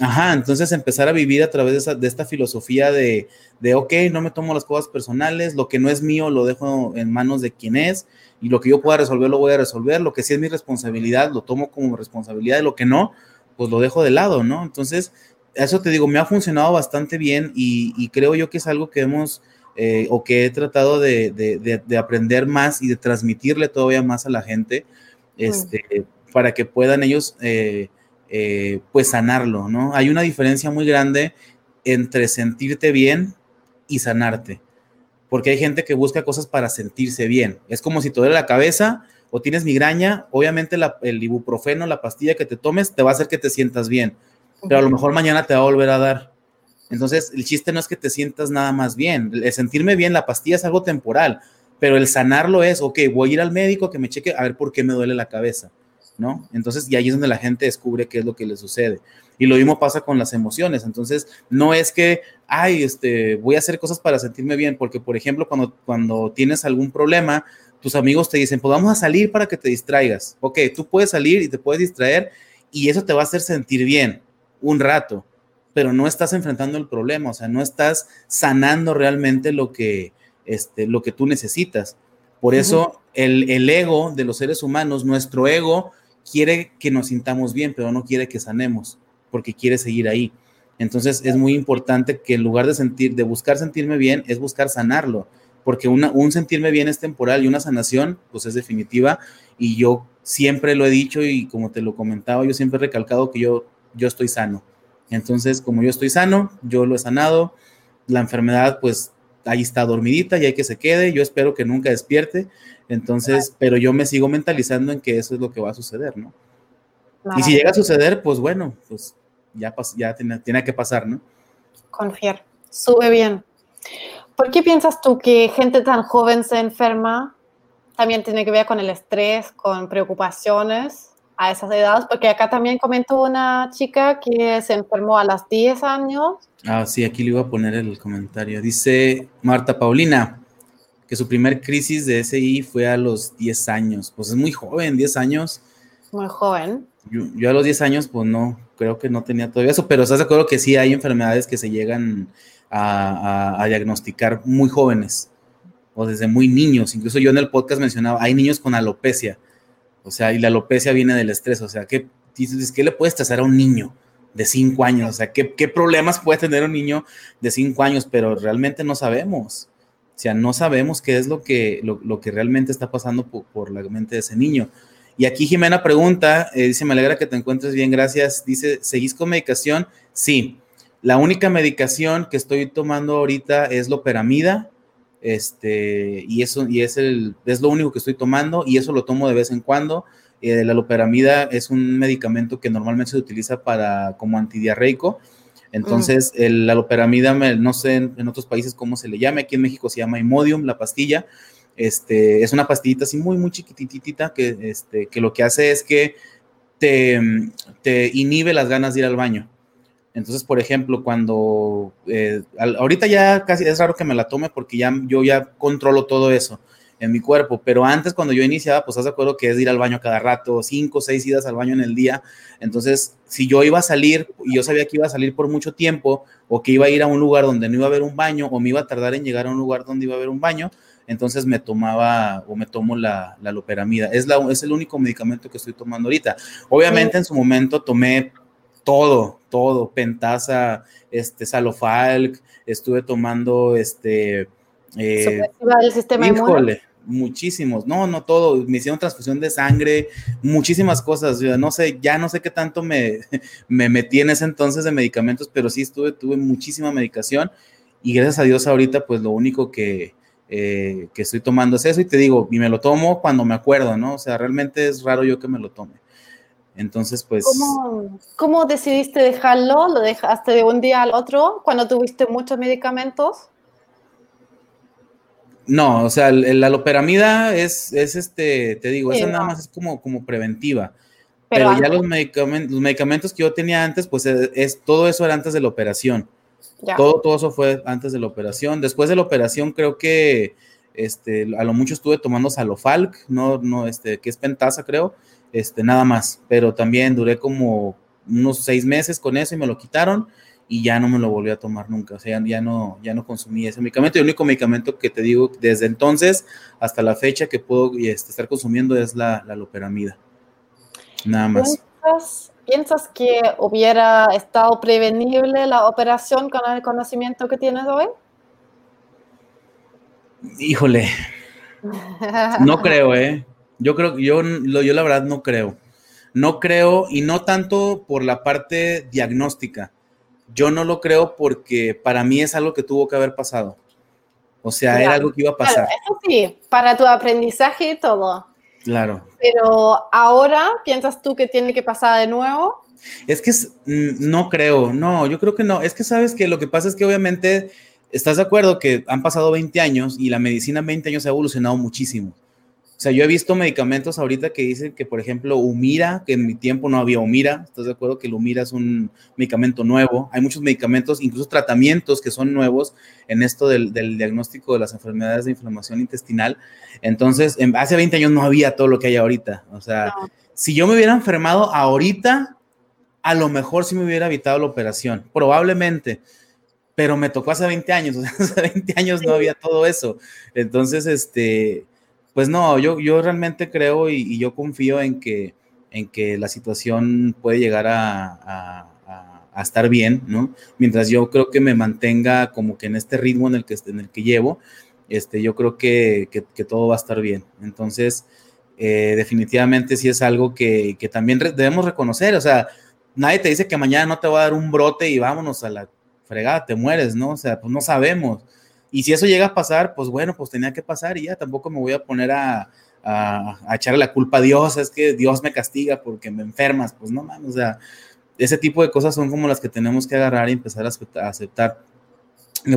Ajá, entonces empezar a vivir a través de, esta filosofía de, de, ok, no me tomo las cosas personales, lo que no es mío lo dejo en manos de quien es, y lo que yo pueda resolver lo voy a resolver, lo que sí es mi responsabilidad lo tomo como responsabilidad, y lo que no, pues lo dejo de lado, ¿no? Entonces, eso te digo, me ha funcionado bastante bien y, creo yo que es algo que hemos, eh, o que he tratado de, aprender más y de transmitirle todavía más a la gente, este, para que puedan ellos... Eh, eh, pues sanarlo, ¿no? Hay una diferencia muy grande entre sentirte bien y sanarte, porque hay gente que busca cosas para sentirse bien. Es como si te duele la cabeza o tienes migraña, obviamente el ibuprofeno, la pastilla que te tomes, te va a hacer que te sientas bien, pero a lo mejor mañana te va a volver a dar. Entonces, el chiste no es que te sientas nada más bien. El sentirme bien, la pastilla es algo temporal, pero el sanarlo es, ok, voy a ir al médico que me cheque a ver por qué me duele la cabeza. ¿No? Entonces, y ahí es donde la gente descubre qué es lo que le sucede. Y lo mismo pasa con las emociones. Entonces, no es que, ay, este, voy a hacer cosas para sentirme bien, porque, por ejemplo, cuando, cuando tienes algún problema, tus amigos te dicen, pues vamos a salir para que te distraigas. Ok, tú puedes salir y te puedes distraer y eso te va a hacer sentir bien un rato, pero no estás enfrentando el problema, o sea, no estás sanando realmente lo que, este, lo que tú necesitas. Por eso el, el, ego de los seres humanos, nuestro ego, quiere que nos sintamos bien, pero no quiere que sanemos, porque quiere seguir ahí. Entonces es muy importante que en lugar de sentir, de buscar sentirme bien, es buscar sanarlo, porque un sentirme bien es temporal y una sanación, pues es definitiva. Y yo siempre lo he dicho y como te lo comentaba, yo siempre he recalcado que yo, yo estoy sano. Entonces, como yo estoy sano, yo lo he sanado, la enfermedad pues ahí está dormidita y hay que se quede, yo espero que nunca despierte, entonces, pero yo me sigo mentalizando en que eso es lo que va a suceder, ¿no? Y si llega a suceder, pues bueno, pues ya, ya tiene, tiene que pasar, ¿no? Confiar, sube bien. ¿Por qué piensas tú que gente tan joven se enferma? También tiene que ver con el estrés, con preocupaciones a esas edades, porque acá también comentó una chica que se enfermó a los 10 años. Ah, sí, aquí le iba a poner el comentario. Dice Marta Paulina, que su primer crisis de SI fue a los 10 años. Pues es muy joven, 10 años. Muy joven. Yo, a los 10 años, pues no, creo que no tenía todavía eso, pero estás de acuerdo que sí hay enfermedades que se llegan a, diagnosticar muy jóvenes o desde muy niños. Incluso yo en el podcast mencionaba, hay niños con alopecia. O sea, y la alopecia viene del estrés. O sea, ¿qué, ¿qué le puedes trazar a un niño? De 5 años, o sea, ¿qué, ¿qué, problemas puede tener un niño de 5 años, pero realmente no sabemos O sea, no sabemos qué es lo que, lo, que realmente está pasando por, la mente de ese niño. Y aquí Jimena pregunta, eh, dice, me alegra que te encuentres bien, gracias. Dice, ¿seguís con medicación? Sí. La única medicación que estoy tomando ahorita es loperamida, este, y eso, y es el, es lo único que estoy tomando, y eso lo tomo de vez en cuando. Eh, la loperamida es un medicamento que normalmente se utiliza para, como antidiarreico, entonces, la loperamida, no sé en, otros países cómo se le llama, aquí en México se llama Imodium, la pastilla. Este, es una pastillita así muy, muy chiquititita que, este, que lo que hace es que te, te inhibe las ganas de ir al baño. Entonces, por ejemplo, cuando eh, ahorita ya casi es raro que me la tome porque ya yo ya controlo todo eso en mi cuerpo, pero antes cuando yo iniciaba, pues estás de acuerdo que es ir al baño cada rato, cinco seis idas al baño en el día, entonces si yo iba a salir y yo sabía que iba a salir por mucho tiempo o que iba a ir a un lugar donde no iba a haber un baño o me iba a tardar en llegar a un lugar donde iba a haber un baño, entonces me tomaba o me tomo la, la loperamida. Es, la, es el único medicamento que estoy tomando ahorita. Obviamente en su momento tomé todo, todo, pentasa, este, salofalc, estuve tomando este... Eh, el sistema híjole, muchísimos, no, no todo, me hicieron transfusión de sangre, muchísimas cosas, no sé, ya no sé qué tanto me, me metí en ese entonces de medicamentos, pero sí estuve, tuve muchísima medicación y gracias a Dios ahorita pues lo único que, eh, que estoy tomando es eso y te digo, y me lo tomo cuando me acuerdo, ¿no? O sea, realmente es raro yo que me lo tome. Entonces, pues... ¿Cómo, ¿Cómo decidiste dejarlo? ¿Lo dejaste de un día al otro cuando tuviste muchos medicamentos? No, o sea, la loperamida es, es este, te digo, esa nada más es como, como preventiva. Pero, ya los medicamentos, los medicamentos que yo tenía antes, pues eh, es, todo eso era antes de la operación. Todo, todo eso fue antes de la operación. Después de la operación, creo que este, a lo mucho estuve tomando Salofalc, no, no, este, que es pentasa, creo, este, nada más. Pero también duré como unos seis meses con eso y me lo quitaron y ya no me lo volví a tomar nunca, o sea, ya, no, ya no consumí ese medicamento. Y el único medicamento que te digo desde entonces hasta la fecha que puedo este, estar consumiendo es la, la loperamida. Nada más. ¿Piensas, que hubiera estado prevenible la operación con el conocimiento que tienes hoy? Híjole, no creo, ¿eh? Yo creo, yo, yo la verdad no creo. No creo, y no tanto por la parte diagnóstica, yo no lo creo porque para mí es algo que tuvo que haber pasado. O sea, era algo que iba a pasar. eso sí, para tu aprendizaje y todo. Claro. Pero ahora, ¿piensas tú que tiene que pasar de nuevo? Es que mm, no creo, no, yo creo que no. Es que sabes que lo que pasa es que obviamente estás de acuerdo que han pasado 20 años y la medicina en 20 años ha evolucionado muchísimo. O sea, yo he visto medicamentos ahorita que dicen que, por ejemplo, Humira, que en mi tiempo no había Humira, ¿estás de acuerdo que el Humira es un medicamento nuevo? Hay muchos medicamentos, incluso tratamientos que son nuevos en esto del, diagnóstico de las enfermedades de inflamación intestinal. Entonces, hace 20 años no había todo lo que hay ahorita. O sea, si yo me hubiera enfermado ahorita, a lo mejor sí me hubiera evitado la operación, probablemente pero me tocó hace 20 años, o sea, hace 20 años no había todo eso. Entonces, este, pues no, yo, yo realmente creo y, yo confío en que, en que la situación puede llegar a, estar bien, ¿no? Mientras yo creo que me mantenga como que en este ritmo en el que, en el que llevo, este, yo creo que, todo va a estar bien. Entonces, eh, definitivamente sí es algo que, que también debemos reconocer, o sea, nadie te dice que mañana no te va a dar un brote y vámonos a la fregada, te mueres, ¿no? O sea, pues no sabemos. Y si eso llega a pasar, pues bueno, pues tenía que pasar y ya tampoco me voy a poner a, a, echarle la culpa a Dios, es que Dios me castiga porque me enfermas, pues no mames, o sea, ese tipo de cosas son como las que tenemos que agarrar y empezar a aceptar.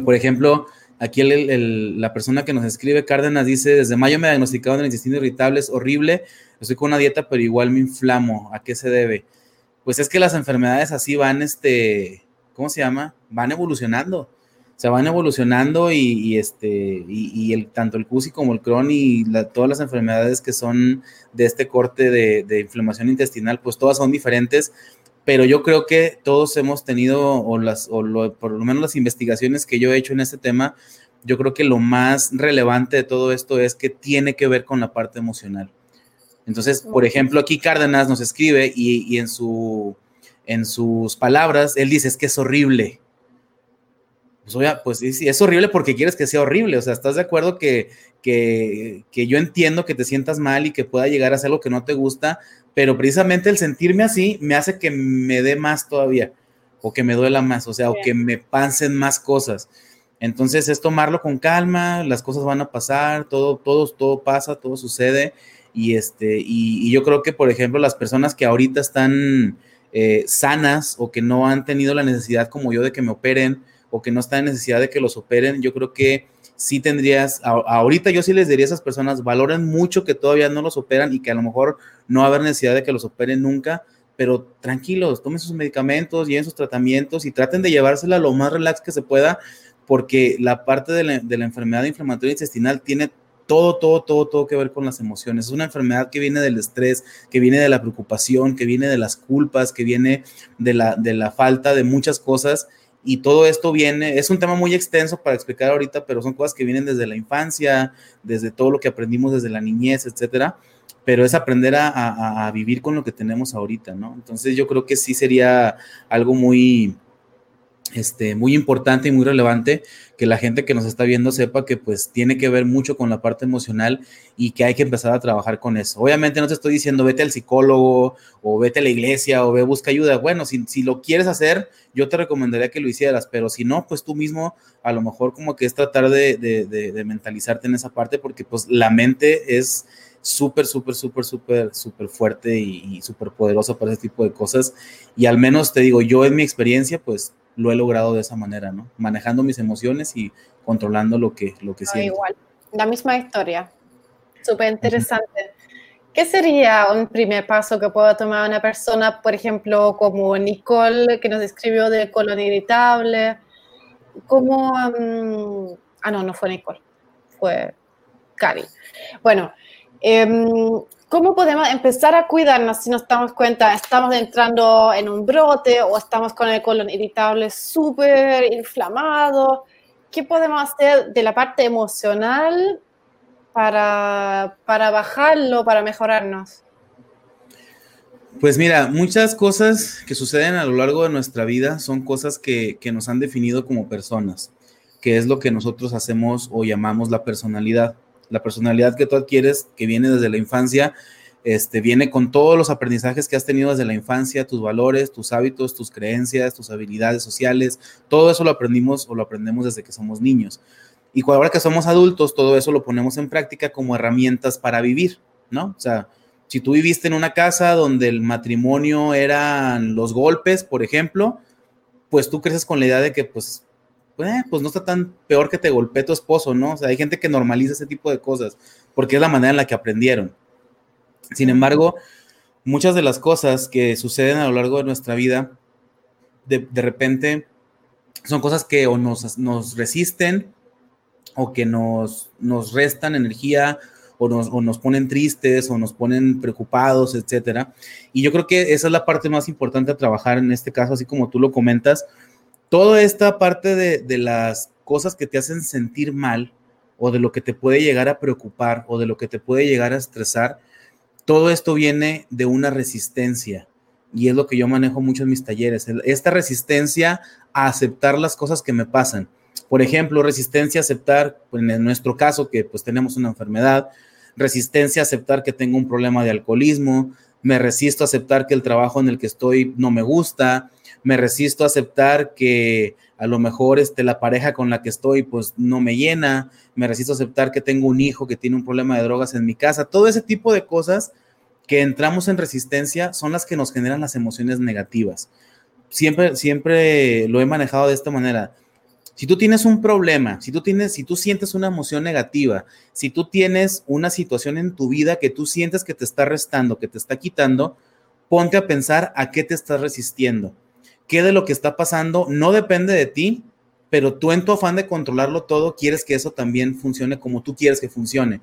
Por ejemplo, aquí el, la persona que nos escribe, Cárdenas, dice, desde mayo me diagnosticaron el intestino irritable, es horrible, estoy con una dieta, pero igual me inflamo, ¿a qué se debe? Pues es que las enfermedades así van, este, ¿cómo se llama? Van evolucionando se van evolucionando y, este, y, el, tanto el CUSI como el Crohn y todas las enfermedades que son de este corte de, inflamación intestinal, pues todas son diferentes, pero yo creo que todos hemos tenido, o, las, o por lo menos las investigaciones que yo he hecho en este tema, yo creo que lo más relevante de todo esto es que tiene que ver con la parte emocional. Entonces, por ejemplo, aquí Cárdenas nos escribe y, y en, su, en sus palabras, él dice, es que es horrible pues, oye, pues sí, es horrible porque quieres que sea horrible. O sea, ¿estás de acuerdo que, que, que, yo entiendo que te sientas mal y que pueda llegar a ser algo que no te gusta, pero precisamente el sentirme así me hace que me dé más todavía, o que me duela más, o sea, o que me pasen más cosas. Entonces es tomarlo con calma, las cosas van a pasar, todo, todo, todo pasa, todo sucede. Y, este, y, y yo creo que, por ejemplo, las personas que ahorita están eh, sanas o que no han tenido la necesidad como yo de que me operen, o que no está en necesidad de que los operen, yo creo que sí tendrías, ahorita yo sí les diría a esas personas, valoren mucho que todavía no los operan y que a lo mejor no va a haber necesidad de que los operen nunca, pero tranquilos, tomen sus medicamentos, lleven sus tratamientos y traten de llevársela lo más relax que se pueda, porque la parte de la, de la enfermedad inflamatoria intestinal tiene todo, todo, todo, todo que ver con las emociones. Es una enfermedad que viene del estrés, que viene de la preocupación, que viene de las culpas, que viene de la, de la falta de muchas cosas y todo esto viene, es un tema muy extenso para explicar ahorita, pero son cosas que vienen desde la infancia, desde todo lo que aprendimos desde la niñez, etcétera, pero es aprender a, vivir con lo que tenemos ahorita, ¿no? Entonces yo creo que sí sería algo muy, este, muy importante y muy relevante que la gente que nos está viendo sepa que pues tiene que ver mucho con la parte emocional y que hay que empezar a trabajar con eso. Obviamente no te estoy diciendo vete al psicólogo o vete a la iglesia o ve busca ayuda. Bueno, si, si lo quieres hacer, yo te recomendaría que lo hicieras, pero si no, pues tú mismo a lo mejor como que es tratar de, de, de, mentalizarte en esa parte porque pues la mente es súper, súper, súper, súper, súper fuerte y, y súper poderosa para ese tipo de cosas. Y al menos te digo, yo en mi experiencia, pues lo he logrado de esa manera, ¿no? Manejando mis emociones y controlando lo que, lo que siento. Igual, la misma historia. Súper interesante. ¿Qué sería un primer paso que pueda tomar una persona, por ejemplo, como Nicole, que nos escribió de colon irritable? Como, um, ah, no, no fue Nicole, fue Cari. Bueno, eh, ¿Cómo podemos empezar a cuidarnos si nos damos cuenta, estamos entrando en un brote o estamos con el colon irritable súper inflamado? ¿Qué podemos hacer de la parte emocional para, para bajarlo, para mejorarnos? Pues mira, muchas cosas que suceden a lo largo de nuestra vida son cosas que, que nos han definido como personas, que es lo que nosotros hacemos o llamamos la personalidad la personalidad que tú adquieres, que viene desde la infancia, este, viene con todos los aprendizajes que has tenido desde la infancia, tus valores, tus hábitos, tus creencias, tus habilidades sociales, todo eso lo aprendimos o lo aprendemos desde que somos niños. Y ahora que somos adultos, todo eso lo ponemos en práctica como herramientas para vivir, ¿no? O sea, si tú viviste en una casa donde el matrimonio eran los golpes, por ejemplo, pues tú creces con la idea de que pues eh, pues no está tan peor que te golpee tu esposo, ¿no? O sea, hay gente que normaliza ese tipo de cosas porque es la manera en la que aprendieron. Sin embargo, muchas de las cosas que suceden a lo largo de nuestra vida, de, repente, son cosas que o nos, nos resisten o que nos, nos restan energía o nos, o nos, ponen tristes o nos ponen preocupados, etcétera. Y yo creo que esa es la parte más importante a trabajar en este caso, así como tú lo comentas, toda esta parte de, las cosas que te hacen sentir mal o de lo que te puede llegar a preocupar o de lo que te puede llegar a estresar, todo esto viene de una resistencia y es lo que yo manejo mucho en mis talleres, esta resistencia a aceptar las cosas que me pasan. Por ejemplo, resistencia a aceptar, pues, en nuestro caso, que pues tenemos una enfermedad, resistencia a aceptar que tengo un problema de alcoholismo, me resisto a aceptar que el trabajo en el que estoy no me gusta, me resisto a aceptar que a lo mejor este, la pareja con la que estoy pues no me llena, me resisto a aceptar que tengo un hijo que tiene un problema de drogas en mi casa, todo ese tipo de cosas que entramos en resistencia son las que nos generan las emociones negativas. Siempre, siempre lo he manejado de esta manera. Si tú tienes un problema, si tú tienes, si tú sientes una emoción negativa, si tú tienes una situación en tu vida que tú sientes que te está restando, que te está quitando, ponte a pensar a qué te estás resistiendo qué de lo que está pasando no depende de ti, pero tú en tu afán de controlarlo todo quieres que eso también funcione como tú quieres que funcione.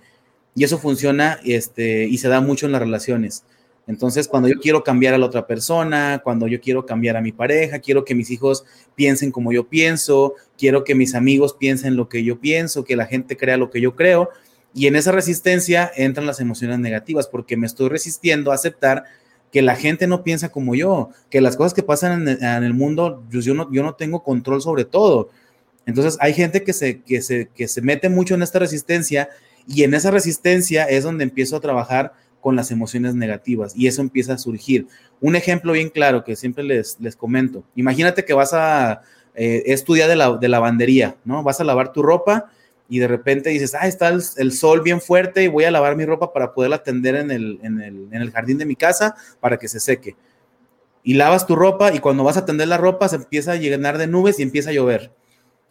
Y eso funciona este, y se da mucho en las relaciones. Entonces, cuando yo quiero cambiar a la otra persona, cuando yo quiero cambiar a mi pareja, quiero que mis hijos piensen como yo pienso, quiero que mis amigos piensen lo que yo pienso, que la gente crea lo que yo creo. Y en esa resistencia entran las emociones negativas porque me estoy resistiendo a aceptar que la gente no piensa como yo, que las cosas que pasan en, el mundo, pues, yo no, yo no tengo control sobre todo. Entonces hay gente que se, mete mucho en esta resistencia y en esa resistencia es donde empiezo a trabajar con las emociones negativas y eso empieza a surgir. Un ejemplo bien claro que siempre les, comento. Imagínate que vas a eh, estudiar de, la, de lavandería, ¿no? Vas a lavar tu ropa y de repente dices, ah, está el, sol bien fuerte y voy a lavar mi ropa para poderla tender en el, en, el, en el jardín de mi casa para que se seque. Y lavas tu ropa y cuando vas a tender la ropa se empieza a llenar de nubes y empieza a llover.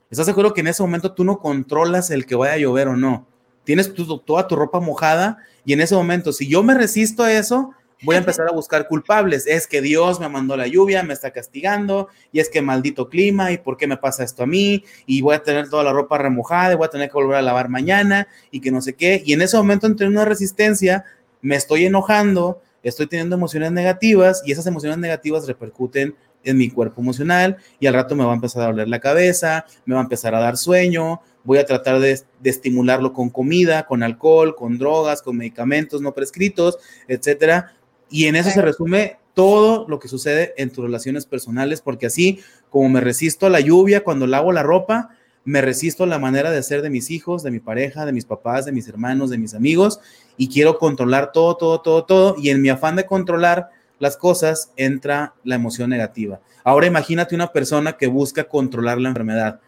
¿Estás seguro que en ese momento tú no controlas el que vaya a llover o no? Tienes toda tu ropa mojada y en ese momento, si yo me resisto a eso, voy a empezar a buscar culpables. Es que Dios me mandó la lluvia, me está castigando, y es que maldito clima, y por qué me pasa esto a mí, y voy a tener toda la ropa remojada, y voy a tener que volver a lavar mañana, y que no sé qué. Y en ese momento entre una resistencia, me estoy enojando, estoy teniendo emociones negativas, y esas emociones negativas repercuten en mi cuerpo emocional, y al rato me va a empezar a doler la cabeza, me va a empezar a dar sueño, voy a tratar de, de, estimularlo con comida, con alcohol, con drogas, con medicamentos no prescritos, etcétera, y en eso se resume todo lo que sucede en tus relaciones personales, porque así como me resisto a la lluvia cuando lavo la ropa, me resisto a la manera de ser de mis hijos, de mi pareja, de mis papás, de mis hermanos, de mis amigos, y quiero controlar todo, todo, todo, todo, y en mi afán de controlar las cosas entra la emoción negativa. Ahora imagínate una persona que busca controlar la enfermedad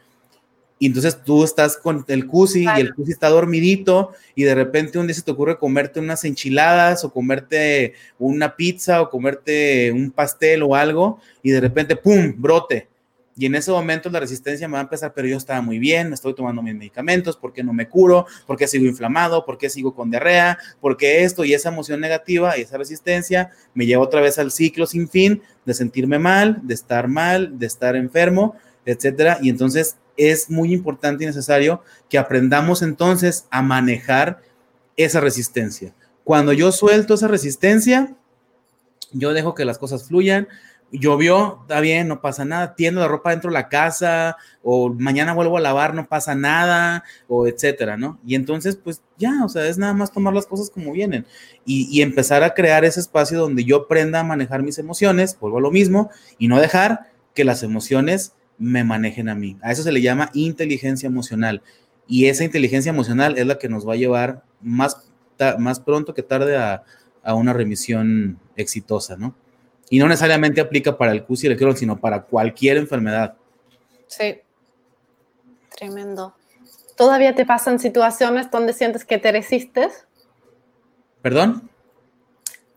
y entonces tú estás con el cusi y el cusi está dormidito y de repente un día se te ocurre comerte unas enchiladas o comerte una pizza o comerte un pastel o algo y de repente, ¡pum!, brote. Y en ese momento la resistencia me va a empezar, pero yo estaba muy bien, estoy tomando mis medicamentos, ¿por qué no me curo? ¿Por qué sigo inflamado? ¿Por qué sigo con diarrea? ¿Por qué esto? Y esa emoción negativa y esa resistencia me lleva otra vez al ciclo sin fin de sentirme mal, de estar mal, de estar enfermo, etcétera. Y entonces es muy importante y necesario que aprendamos entonces a manejar esa resistencia. Cuando yo suelto esa resistencia, yo dejo que las cosas fluyan. Llovió, está bien, no pasa nada. Tiendo la ropa dentro de la casa, o mañana vuelvo a lavar, no pasa nada, o etcétera, ¿no? Y entonces, pues ya, o sea, es nada más tomar las cosas como vienen y, y empezar a crear ese espacio donde yo aprenda a manejar mis emociones, vuelvo a lo mismo, y no dejar que las emociones me manejen a mí. A eso se le llama inteligencia emocional. Y esa inteligencia emocional es la que nos va a llevar más, más pronto que tarde a, una remisión exitosa, ¿no? Y no necesariamente aplica para el CUS y el Crohn, sino para cualquier enfermedad. Sí. Tremendo. ¿Todavía te pasan situaciones donde sientes que te resistes? ¿Perdón?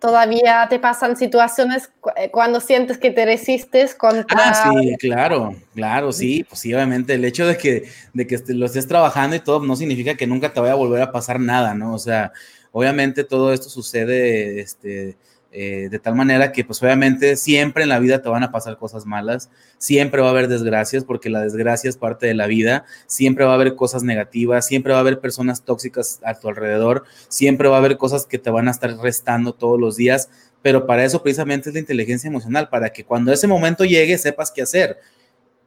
Todavía te pasan situaciones eh, cuando sientes que te resistes contra... Ah, sí, claro, claro, sí, pues sí, obviamente el hecho de que, de que lo estés trabajando y todo no significa que nunca te vaya a volver a pasar nada, ¿no? O sea, obviamente todo esto sucede, este, eh, de tal manera que pues obviamente siempre en la vida te van a pasar cosas malas, siempre va a haber desgracias porque la desgracia es parte de la vida, siempre va a haber cosas negativas, siempre va a haber personas tóxicas a tu alrededor, siempre va a haber cosas que te van a estar restando todos los días, pero para eso precisamente es la inteligencia emocional, para que cuando ese momento llegue sepas qué hacer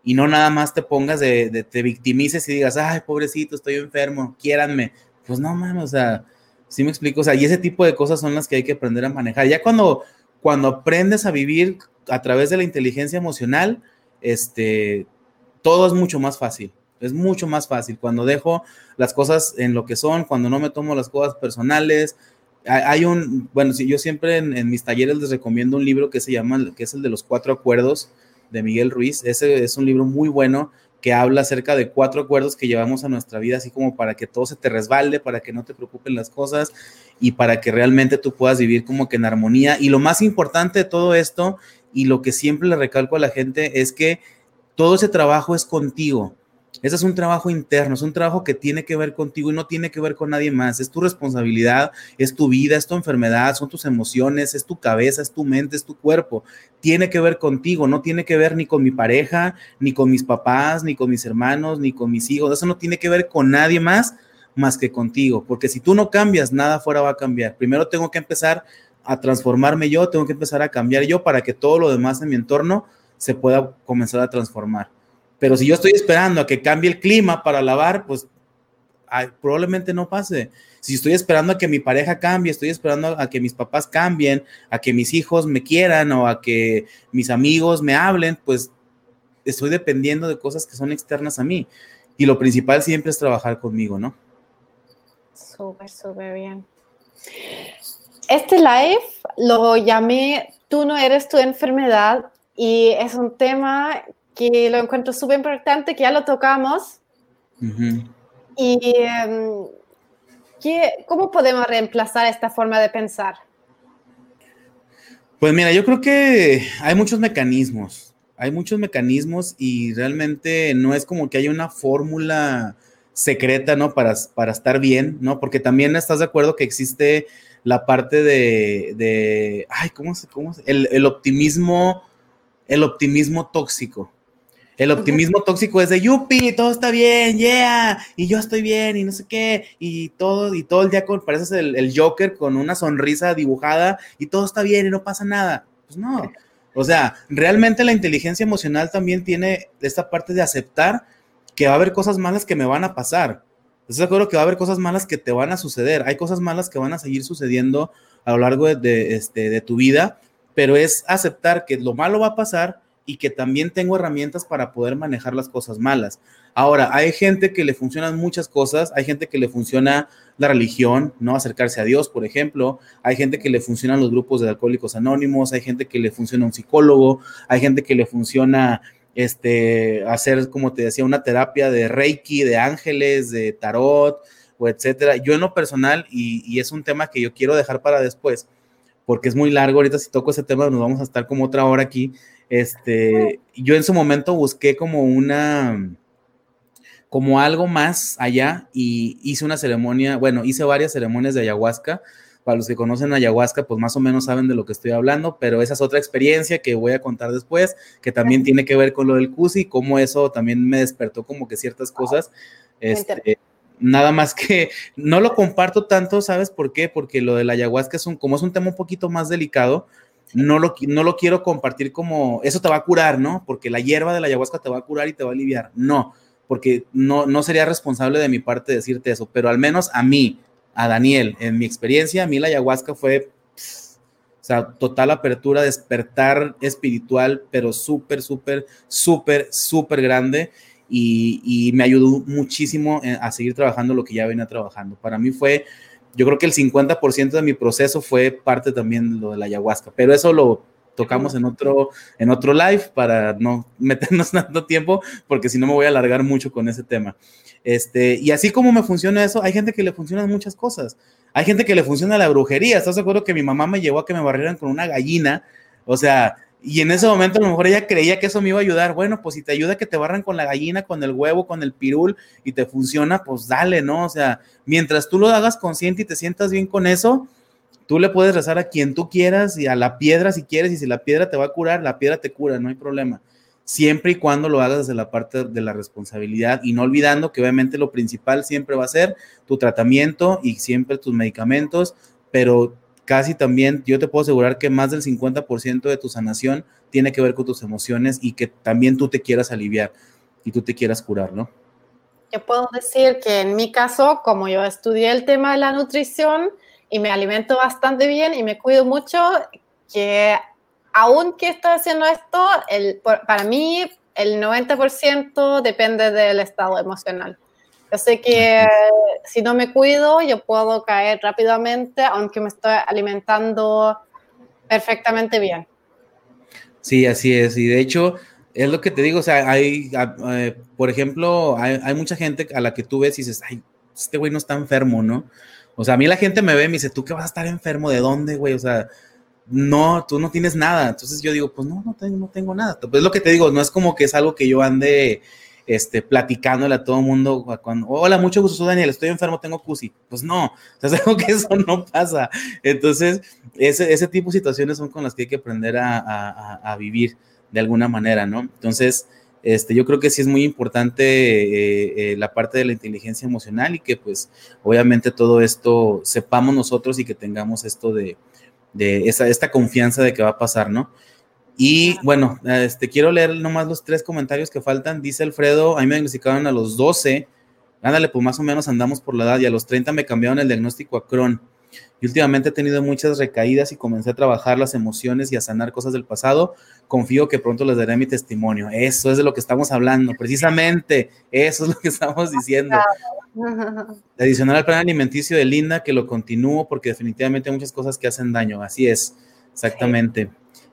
y no nada más te pongas de, te victimices y digas, ay, pobrecito, estoy enfermo, quiéranme. Pues no mames, o sea, ¿Sí me explico? O sea, y ese tipo de cosas son las que hay que aprender a manejar. Ya cuando, cuando aprendes a vivir a través de la inteligencia emocional, este, todo es mucho más fácil. Es mucho más fácil. Cuando dejo las cosas en lo que son, cuando no me tomo las cosas personales. Hay un, bueno, yo siempre en, en mis talleres les recomiendo un libro que se llama, que es el de los cuatro acuerdos de Miguel Ruiz. Ese es un libro muy bueno que habla acerca de cuatro acuerdos que llevamos a nuestra vida, así como para que todo se te resbalde, para que no te preocupen las cosas y para que realmente tú puedas vivir como que en armonía. Y lo más importante de todo esto, y lo que siempre le recalco a la gente, es que todo ese trabajo es contigo. Ese es un trabajo interno, es un trabajo que tiene que ver contigo y no tiene que ver con nadie más. Es tu responsabilidad, es tu vida, es tu enfermedad, son tus emociones, es tu cabeza, es tu mente, es tu cuerpo. Tiene que ver contigo, no tiene que ver ni con mi pareja, ni con mis papás, ni con mis hermanos, ni con mis hijos. Eso no tiene que ver con nadie más más que contigo, porque si tú no cambias, nada fuera va a cambiar. Primero tengo que empezar a transformarme yo, tengo que empezar a cambiar yo para que todo lo demás en mi entorno se pueda comenzar a transformar. Pero si yo estoy esperando a que cambie el clima para lavar, pues probablemente no pase. Si estoy esperando a que mi pareja cambie, estoy esperando a que mis papás cambien, a que mis hijos me quieran o a que mis amigos me hablen, pues estoy dependiendo de cosas que son externas a mí. Y lo principal siempre es trabajar conmigo, ¿no? Súper, súper bien. Este live lo llamé Tú no eres tu enfermedad y es un tema que lo encuentro súper importante, que ya lo tocamos. Y ¿qué, ¿cómo podemos reemplazar esta forma de pensar? Pues mira, yo creo que hay muchos mecanismos, hay muchos mecanismos y realmente no es como que haya una fórmula secreta, ¿no? Para, para estar bien, ¿no? Porque también estás de acuerdo que existe la parte de, ay, ¿cómo se, cómo El, el, optimismo, el optimismo tóxico. El optimismo tóxico es de yupi, todo está bien, yeah, y yo estoy bien, y no sé qué, y todo, y todo el día con, pareces el, el Joker con una sonrisa dibujada, y todo está bien, y no pasa nada. Pues no. O sea, realmente la inteligencia emocional también tiene esta parte de aceptar que va a haber cosas malas que me van a pasar. Estoy de acuerdo que va a haber cosas malas que te van a suceder. Hay cosas malas que van a seguir sucediendo a lo largo de, este, de tu vida, pero es aceptar que lo malo va a pasar y que también tengo herramientas para poder manejar las cosas malas. Ahora, hay gente que le funcionan muchas cosas, hay gente que le funciona la religión, ¿no? Acercarse a Dios, por ejemplo, hay gente que le funcionan los grupos de alcohólicos anónimos, hay gente que le funciona un psicólogo, hay gente que le funciona este, hacer, como te decía, una terapia de Reiki, de ángeles, de tarot, o etcétera. Yo en lo personal, y, y es un tema que yo quiero dejar para después, porque es muy largo, ahorita si toco ese tema nos vamos a estar como otra hora aquí, este, yo en su momento busqué como una, como algo más allá y hice una ceremonia, bueno, hice varias ceremonias de ayahuasca. Para los que conocen ayahuasca, pues más o menos saben de lo que estoy hablando, pero esa es otra experiencia que voy a contar después, que también tiene que ver con lo del CUSI, cómo eso también me despertó como que ciertas cosas. Este, nada más que no lo comparto tanto, ¿sabes por qué? Porque lo del ayahuasca es un, como es un tema un poquito más delicado, no lo, no lo quiero compartir como, eso te va a curar, ¿no? Porque la hierba de la ayahuasca te va a curar y te va a aliviar. No, porque no, no sería responsable de mi parte decirte eso, pero al menos a mí, a Daniel, en mi experiencia, a mí la ayahuasca fue, o sea, total apertura, despertar espiritual, pero súper, súper, súper, súper grande. Y, y, me ayudó muchísimo a seguir trabajando lo que ya venía trabajando. Para mí fue yo creo que el 50% de mi proceso fue parte también de lo de la ayahuasca, pero eso lo tocamos en otro, en otro live para no meternos tanto tiempo, porque si no me voy a alargar mucho con ese tema. Este, y así como me funciona eso, hay gente que le funcionan muchas cosas. Hay gente que le funciona la brujería. ¿Estás de acuerdo que mi mamá me llevó a que me barrieran con una gallina? O sea, y en ese momento a lo mejor ella creía que eso me iba a ayudar. Bueno, pues si te ayuda que te barran con la gallina, con el huevo, con el pirul y te funciona, pues dale, ¿no? O sea, mientras tú lo hagas consciente y te sientas bien con eso, tú le puedes rezar a quien tú quieras y a la piedra si quieres y si la piedra te va a curar, la piedra te cura, no hay problema. Siempre y cuando lo hagas desde la parte de la responsabilidad y no olvidando que obviamente lo principal siempre va a ser tu tratamiento y siempre tus medicamentos, pero casi también yo te puedo asegurar que más del 50% de tu sanación tiene que ver con tus emociones y que también tú te quieras aliviar y tú te quieras curar, ¿no? Yo puedo decir que en mi caso, como yo estudié el tema de la nutrición y me alimento bastante bien y me cuido mucho, que aunque estoy haciendo esto, el, para mí el 90% depende del estado emocional. Yo sé que si no me cuido, yo puedo caer rápidamente, aunque me estoy alimentando perfectamente bien. Sí, así es. Y de hecho, es lo que te digo, o sea, hay, eh, por ejemplo, hay, hay, mucha gente a la que tú ves y dices, ay, este güey no está enfermo, ¿no? O sea, a mí la gente me ve y me dice, ¿tú qué vas a estar enfermo? ¿De dónde, güey? O sea, no, tú no tienes nada. Entonces yo digo, pues no, no tengo, no tengo nada. Pues es lo que te digo, no es como que es algo que yo ande este, platicándole a todo el mundo, cuando, hola, mucho gusto, Daniel, estoy enfermo, tengo CUSI. Pues no, o sea, que eso no pasa. Entonces, ese, ese tipo de situaciones son con las que hay que aprender a vivir de alguna manera, ¿no? Entonces, este, yo creo que sí es muy importante eh, eh, la parte de la inteligencia emocional y que pues obviamente todo esto sepamos nosotros y que tengamos esto de, de esa, esta confianza de que va a pasar, ¿no? Y bueno, este, quiero leer nomás los tres comentarios que faltan. Dice Alfredo, a mí me diagnosticaron a los 12. Ándale, pues más o menos andamos por la edad y a los 30 me cambiaron el diagnóstico a Crohn. Y últimamente he tenido muchas recaídas y comencé a trabajar las emociones y a sanar cosas del pasado. Confío que pronto les daré mi testimonio. Eso es de lo que estamos hablando, precisamente. Eso es lo que estamos diciendo. Adicional al plan alimenticio de Linda, que lo continúo porque definitivamente hay muchas cosas que hacen daño. Así es, exactamente.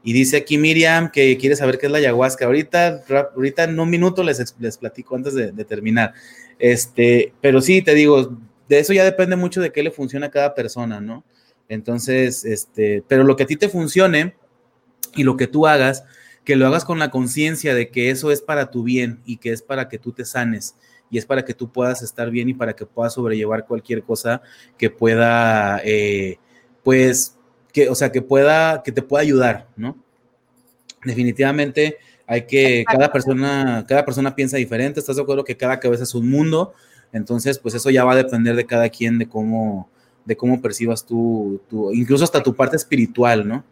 Y dice aquí Miriam que quiere saber qué es la ayahuasca. Ahorita, ahorita en un minuto les, les platico antes de, terminar. Este, pero sí, te digo, de eso ya depende mucho de qué le funciona a cada persona, ¿no? Entonces, este, pero lo que a ti te funcione y lo que tú hagas, que lo hagas con la conciencia de que eso es para tu bien y que es para que tú te sanes y es para que tú puedas estar bien y para que puedas sobrellevar cualquier cosa que pueda, eh, pues, que, o sea, que pueda, que te pueda ayudar, ¿no? Definitivamente hay que, cada persona, cada persona piensa diferente, ¿estás de acuerdo que cada cabeza es un mundo? Entonces, pues eso ya va a depender de cada quien, de cómo, de cómo percibas tú, incluso hasta tu parte espiritual, ¿no?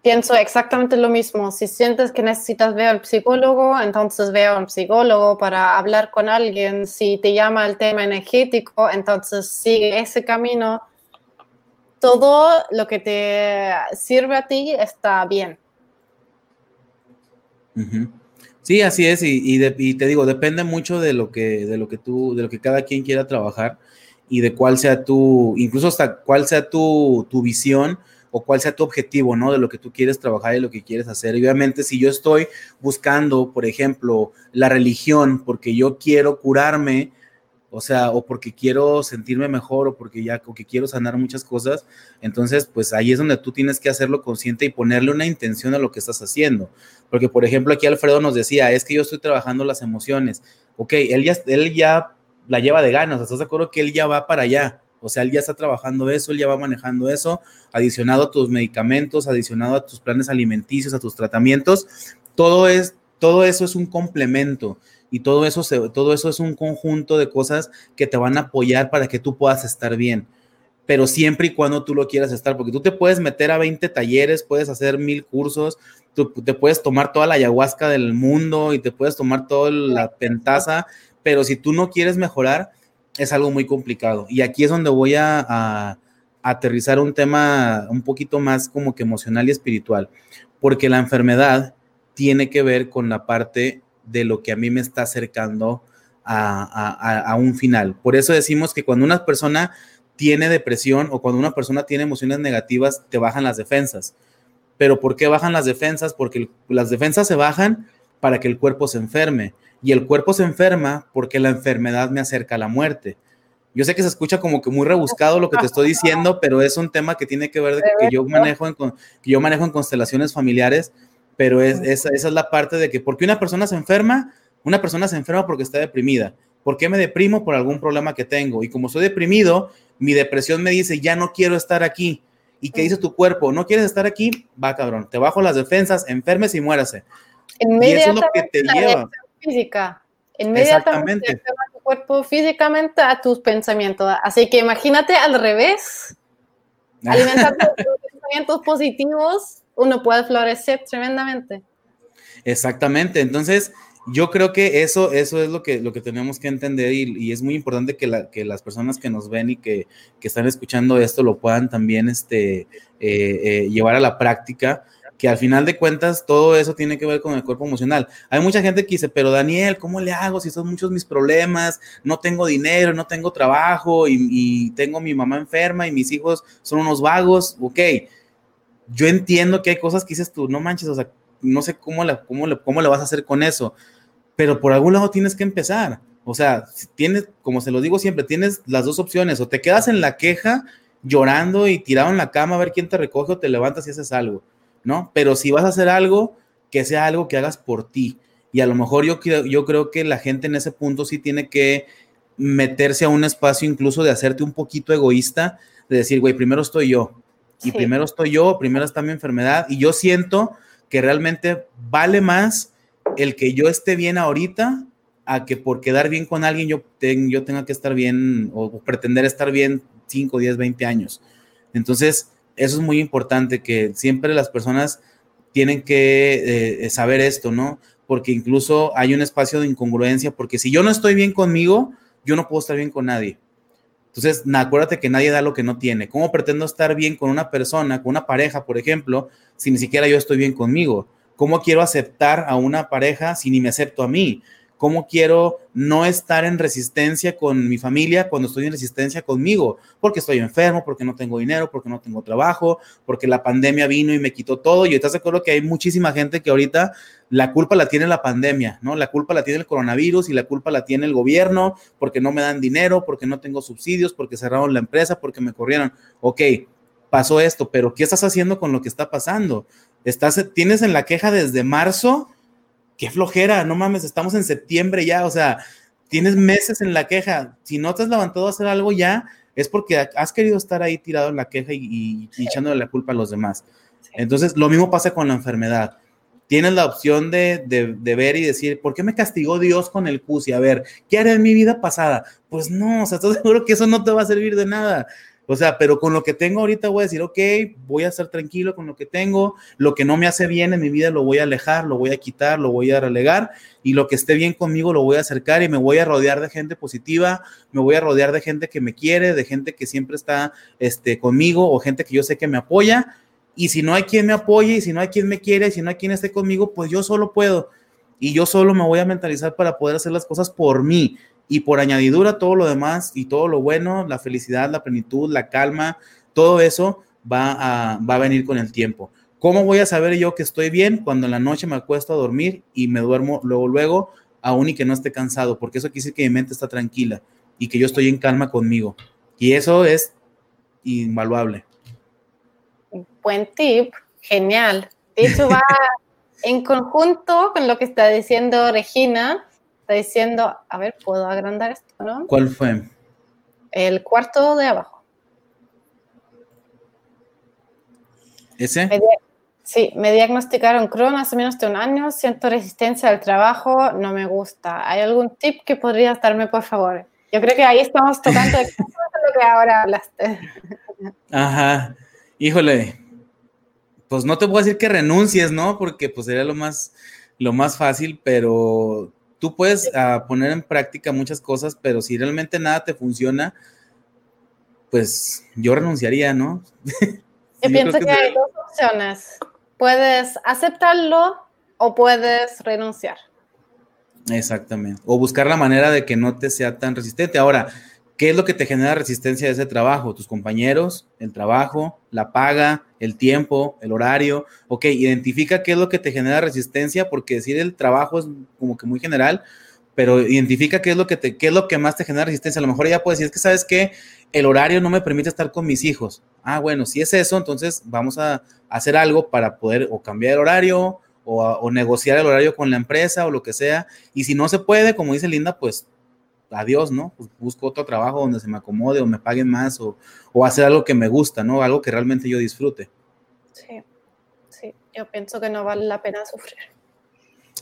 Pienso exactamente lo mismo. Si sientes que necesitas ver al psicólogo, entonces ve a un psicólogo para hablar con alguien. Si te llama el tema energético, entonces sigue ese camino. Todo lo que te sirve a ti está bien. Sí, así es, y, te digo, depende mucho de lo que, de lo que tú, de lo que cada quien quiera trabajar y de cuál sea tu, incluso hasta cuál sea tu, tu visión o cuál sea tu objetivo, ¿no? De lo que tú quieres trabajar y lo que quieres hacer. Y obviamente, si yo estoy buscando, por ejemplo, la religión porque yo quiero curarme, o sea, o porque quiero sentirme mejor o porque ya, o que quiero sanar muchas cosas, entonces, pues ahí es donde tú tienes que hacerlo consciente y ponerle una intención a lo que estás haciendo. Porque, por ejemplo, aquí Alfredo nos decía, es que yo estoy trabajando las emociones. Ok, él ya, él ya la lleva de ganas, ¿estás de acuerdo que él ya va para allá? O sea, él ya está trabajando eso, él ya va manejando eso, adicionado a tus medicamentos, adicionado a tus planes alimenticios, a tus tratamientos. Todo, es, todo eso es un complemento y todo eso, todo eso es un conjunto de cosas que te van a apoyar para que tú puedas estar bien, pero siempre y cuando tú lo quieras estar, porque tú te puedes meter a 20 talleres, puedes hacer mil cursos, tú te puedes tomar toda la ayahuasca del mundo y te puedes tomar toda la pentaza, pero si tú no quieres mejorar, es algo muy complicado. Y aquí es donde voy a, a aterrizar un tema un poquito más como que emocional y espiritual, porque la enfermedad tiene que ver con la parte de lo que a mí me está acercando a, un final. Por eso decimos que cuando una persona tiene depresión o cuando una persona tiene emociones negativas, te bajan las defensas. Pero ¿por qué bajan las defensas? Porque las defensas se bajan para que el cuerpo se enferme. Y el cuerpo se enferma porque la enfermedad me acerca a la muerte. Yo sé que se escucha como que muy rebuscado lo que te estoy diciendo, pero es un tema que tiene que ver de que yo manejo en, que yo manejo en constelaciones familiares pero es, esa, esa es la parte de que porque una persona se enferma, una persona se enferma porque está deprimida. ¿Por qué me deprimo? Por algún problema que tengo. Y como soy deprimido, mi depresión me dice, ya no quiero estar aquí. ¿Y qué dice tu cuerpo? ¿No quieres estar aquí? Va, cabrón. Te bajo las defensas, enfermes y muérase. Y eso es lo que te lleva. Física. Inmediatamente enferma tu cuerpo físicamente a tus pensamientos. Así que imagínate al revés. Alimentar tus pensamientos positivos uno puede florecer tremendamente. Exactamente, entonces yo creo que eso, eso es lo que, lo que tenemos que entender y, es muy importante que, la, que, las personas que nos ven y que, que, están escuchando esto lo puedan también este, eh, eh, llevar a la práctica, que al final de cuentas todo eso tiene que ver con el cuerpo emocional. Hay mucha gente que dice, pero Daniel, ¿cómo le hago si son muchos mis problemas? No tengo dinero, no tengo trabajo y, y tengo mi mamá enferma y mis hijos son unos vagos. Ok, yo entiendo que hay cosas que dices tú, no manches, o sea, no sé cómo, la, cómo, cómo vas a hacer con eso, pero por algún lado tienes que empezar. O sea, tienes, como se lo digo siempre, tienes las dos opciones, o te quedas en la queja llorando y tirado en la cama a ver quién te recoge o te levantas y haces algo, ¿no? Pero si vas a hacer algo, que sea algo que hagas por ti. Y a lo mejor yo, yo creo que la gente en ese punto sí tiene que meterse a un espacio incluso de hacerte un poquito egoísta, de decir, güey, primero estoy yo, y primero estoy yo, primero está mi enfermedad y yo siento que realmente vale más el que yo esté bien ahorita a que por quedar bien con alguien yo, yo tenga que estar bien o pretender estar bien 5, 10, 20 años. Entonces, eso es muy importante, que siempre las personas tienen que eh, saber esto, ¿no? Porque incluso hay un espacio de incongruencia, porque si yo no estoy bien conmigo, yo no puedo estar bien con nadie. Entonces, acuérdate que nadie da lo que no tiene. ¿Cómo pretendo estar bien con una persona, con una pareja, por ejemplo, si ni siquiera yo estoy bien conmigo? ¿Cómo quiero aceptar a una pareja si ni me acepto a mí? Cómo quiero no estar en resistencia con mi familia cuando estoy en resistencia conmigo, porque estoy enfermo, porque no tengo dinero, porque no tengo trabajo, porque la pandemia vino y me quitó todo. Y estás de acuerdo que hay muchísima gente que ahorita la culpa la tiene la pandemia, ¿no? La culpa la tiene el coronavirus y la culpa la tiene el gobierno, porque no me dan dinero, porque no tengo subsidios, porque cerraron la empresa, porque me corrieron. Ok, pasó esto, pero ¿qué estás haciendo con lo que está pasando? Estás, tienes en la queja desde marzo qué flojera, no mames, estamos en septiembre ya, o sea, tienes meses en la queja. Si no te has levantado a hacer algo ya, es porque has querido estar ahí tirado en la queja y, echándole la culpa a los demás. Entonces, lo mismo pasa con la enfermedad. Tienes la opción de, de, ver y decir, ¿por qué me castigó Dios con el CUSI? A ver, ¿qué haré en mi vida pasada? Pues no, o sea, estoy seguro que eso no te va a servir de nada. O sea, pero con lo que tengo ahorita voy a decir, ok, voy a estar tranquilo con lo que tengo, lo que no me hace bien en mi vida lo voy a alejar, lo voy a quitar, lo voy a relegar y lo que esté bien conmigo lo voy a acercar y me voy a rodear de gente positiva, me voy a rodear de gente que me quiere, de gente que siempre está este, conmigo o gente que yo sé que me apoya. Y si no hay quien me apoye, y si no hay quien me quiere, y si no hay quien esté conmigo, pues yo solo puedo. Y yo solo me voy a mentalizar para poder hacer las cosas por mí y por añadidura todo lo demás y todo lo bueno, la felicidad, la plenitud, la calma, todo eso va a, va a venir con el tiempo. ¿Cómo voy a saber yo que estoy bien cuando en la noche me acuesto a dormir y me duermo luego, luego, aún y que no esté cansado? Porque eso quiere decir que mi mente está tranquila y que yo estoy en calma conmigo. Y eso es invaluable. Buen tip, genial. De hecho, va en conjunto con lo que está diciendo Regina, está diciendo, a ver, ¿puedo agrandar esto, no? ¿Cuál fue? El cuarto de abajo. ¿Ese? sí, me diagnosticaron Crohn hace menos de un año, siento resistencia al trabajo, no me gusta. ¿Hay algún tip que podrías darme, por favor? Yo creo que ahí estamos tocando lo que ahora hablaste. Ajá, híjole, pues no te puedo decir que renuncies, ¿no? Porque pues sería lo más, lo más fácil, pero tú puedes ah, poner en práctica muchas cosas, pero si realmente nada te funciona, pues yo renunciaría, ¿no? yo pienso que, hay dos opciones. Puedes aceptarlo o puedes renunciar. Exactamente. O buscar la manera de que no te sea tan resistente. Ahora, ¿qué es lo que te genera resistencia de ese trabajo? Tus compañeros, el trabajo, la paga, el tiempo, el horario. Ok, identifica qué es lo que te genera resistencia, porque decir el trabajo es como que muy general, pero identifica qué es lo que te, qué es lo que más te genera resistencia. A lo mejor ella puede decir, que sabes que el horario no me permite estar con mis hijos. Ah, bueno, si es eso, entonces vamos a hacer algo para poder o cambiar el horario o negociar el horario con la empresa o lo que sea. Y si no se puede, como dice Linda, pues adiós, ¿no? Pues busco otro trabajo donde se me acomode o me paguen más o, o, hacer algo que me gusta, ¿no? Algo que realmente yo disfrute. Sí, sí, yo pienso que no vale la pena sufrir.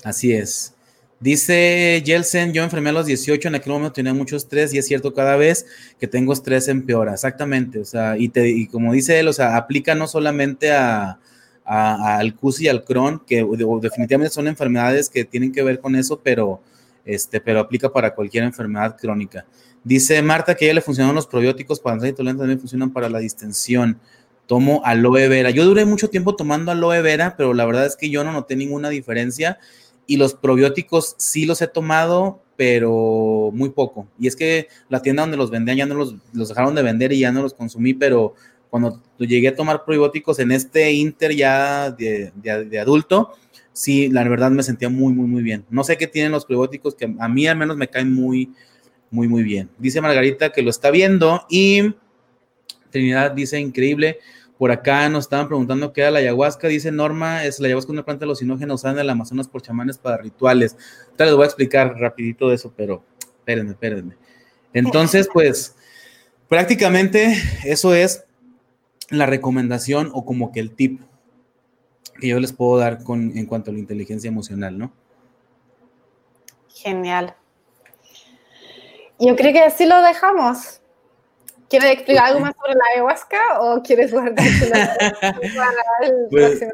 Así es. Dice Jelsen, yo enfermé a los 18, en aquel momento tenía mucho estrés y es cierto, cada vez que tengo estrés empeora, exactamente, o sea, y, te, y como dice él, o sea, aplica no solamente a, al CUS y al Crohn, que definitivamente son enfermedades que tienen que ver con eso, pero este, pero aplica para cualquier enfermedad crónica. Dice Marta que a ella le funcionan los probióticos para la intolerante, también funcionan para la distensión. Tomo aloe vera. Yo duré mucho tiempo tomando aloe vera, pero la verdad es que yo no noté ninguna diferencia. Y los probióticos sí los he tomado, pero muy poco. Y es que la tienda donde los vendían ya no los, los dejaron de vender y ya no los consumí, pero cuando llegué a tomar probióticos en este inter ya de, de adulto, sí, la verdad me sentía muy, muy, muy bien. No sé qué tienen los probióticos que a mí al menos me caen muy, muy, muy bien. Dice Margarita que lo está viendo y Trinidad dice increíble. Por acá nos estaban preguntando qué era la ayahuasca. Dice Norma, es la ayahuasca una planta alucinógena usada en el Amazonas por chamanes para rituales. Ahorita les voy a explicar rapidito eso, pero espérenme, espérenme. Entonces, pues, prácticamente eso es la recomendación o como que el tip que yo les puedo dar con, en cuanto a la inteligencia emocional, ¿no? Genial. Yo creo que así lo dejamos. ¿Quieres explicar algo más sobre la ayahuasca o quieres guardar para el pues,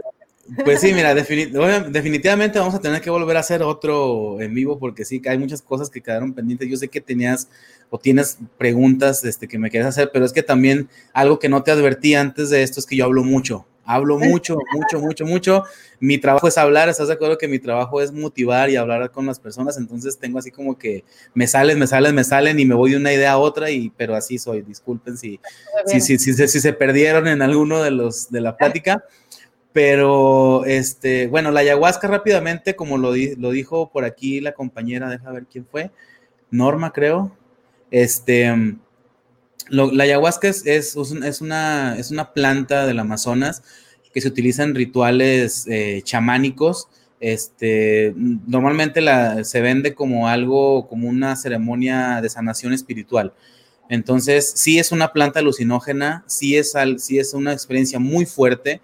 Pues sí, mira, definitivamente vamos a tener que volver a hacer otro en vivo porque sí, que hay muchas cosas que quedaron pendientes. Yo sé que tenías o tienes preguntas este, que me quieres hacer, pero es que también algo que no te advertí antes de esto es que yo hablo mucho. Hablo mucho, mucho, mucho, mucho. Mi trabajo es hablar, ¿estás de acuerdo que mi trabajo es motivar y hablar con las personas? Entonces tengo así como que me salen, me salen, me salen y me voy de una idea a otra, y, pero así soy. Disculpen si, si, si, si, si se perdieron en alguno de los de la plática. Pero, este, bueno, la ayahuasca rápidamente, como lo, lo dijo por aquí la compañera, deja ver quién fue, Norma, creo. Este, la ayahuasca es, una, planta del Amazonas que se utiliza en rituales eh, chamánicos. Este, normalmente se vende como algo, como una ceremonia de sanación espiritual. Entonces, sí es una planta alucinógena, sí es una experiencia muy fuerte,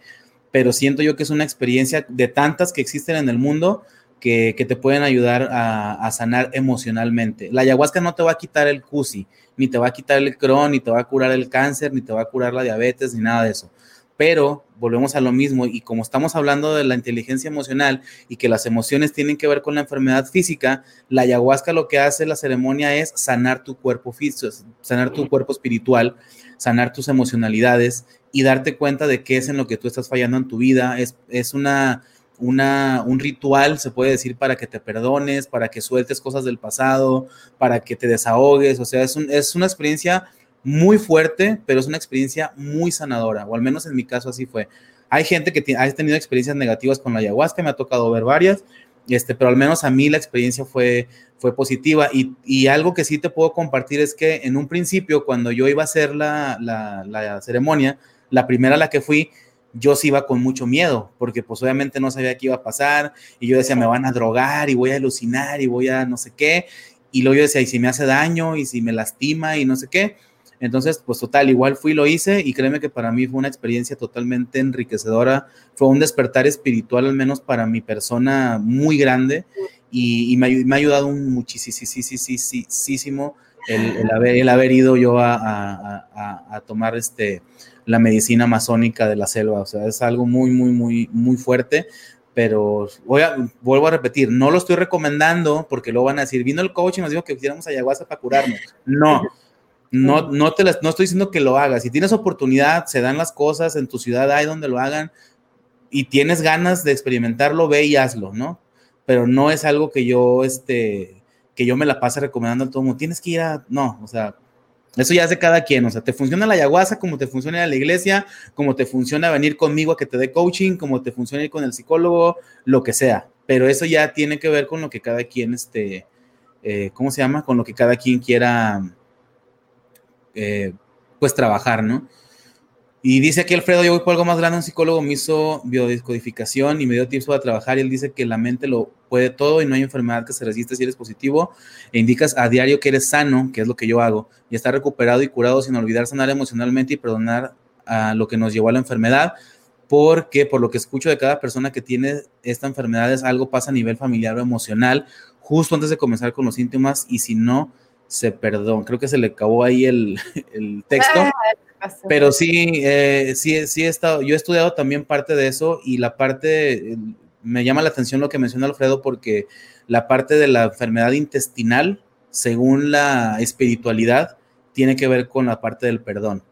pero siento yo que es una experiencia de tantas que existen en el mundo que, te pueden ayudar a, sanar emocionalmente. La ayahuasca no te va a quitar el CUSI, ni te va a quitar el Crohn, ni te va a curar el cáncer, ni te va a curar la diabetes, ni nada de eso. Pero volvemos a lo mismo y como estamos hablando de la inteligencia emocional y que las emociones tienen que ver con la enfermedad física, la ayahuasca lo que hace la ceremonia es sanar tu cuerpo físico, sanar tu cuerpo espiritual, sanar tus emocionalidades y darte cuenta de qué es en lo que tú estás fallando en tu vida. Es, es una, una, un ritual, se puede decir, para que te perdones, para que sueltes cosas del pasado, para que te desahogues. O sea, es, es una experiencia muy fuerte, pero es una experiencia muy sanadora, o al menos en mi caso así fue. Hay gente que ha tenido experiencias negativas con la ayahuasca, me ha tocado ver varias, este, pero al menos a mí la experiencia fue, fue positiva. Y, y, algo que sí te puedo compartir es que en un principio, cuando yo iba a hacer la, la, la ceremonia, la primera a la que fui, yo sí iba con mucho miedo, porque pues obviamente no sabía qué iba a pasar, y yo decía, me van a drogar, y voy a alucinar, y voy a no sé qué, y luego yo decía, y si me hace daño, y si me lastima, y no sé qué. Entonces, pues total, igual fui, lo hice, y créeme que para mí fue una experiencia totalmente enriquecedora, fue un despertar espiritual, al menos para mi persona, muy grande, y, me, ha ayudado muchísimo el, haber, el haber ido yo a, a tomar este la medicina masónica de la selva. O sea, es algo muy, muy, muy, muy fuerte. Pero voy a, vuelvo a repetir, no lo estoy recomendando porque luego van a decir, vino el coach y nos dijo que hiciéramos ayahuasca para curarnos. No, no, no, te las, no estoy diciendo que lo hagas. Si tienes oportunidad, se dan las cosas, en tu ciudad hay donde lo hagan y tienes ganas de experimentarlo, ve y hazlo, ¿no? Pero no es algo que yo, este, que yo me la pase recomendando a todo mundo. Tienes que ir a, no, o sea, eso ya de cada quien, o sea, te funciona la ayahuasca como te funciona la iglesia, como te funciona venir conmigo a que te dé coaching, como te funciona ir con el psicólogo, lo que sea. Pero eso ya tiene que ver con lo que cada quien, este, eh, ¿cómo se llama? Con lo que cada quien quiera, eh, pues trabajar, ¿no? Y dice aquí Alfredo, yo voy por algo más grande, un psicólogo me hizo biodescodificación y me dio tips para trabajar y él dice que la mente lo puede todo y no hay enfermedad que se resista si eres positivo e indicas a diario que eres sano, que es lo que yo hago, y estar recuperado y curado sin olvidar sanar emocionalmente y perdonar a lo que nos llevó a la enfermedad, porque por lo que escucho de cada persona que tiene esta enfermedad es algo pasa a nivel familiar o emocional justo antes de comenzar con los síntomas y si no, se perdón, creo que se le acabó ahí el, el texto. Ah, pero sí, eh, sí, sí he estado, yo he estudiado también parte de eso y la parte, me llama la atención lo que menciona Alfredo porque la parte de la enfermedad intestinal, según la espiritualidad, tiene que ver con la parte del perdón.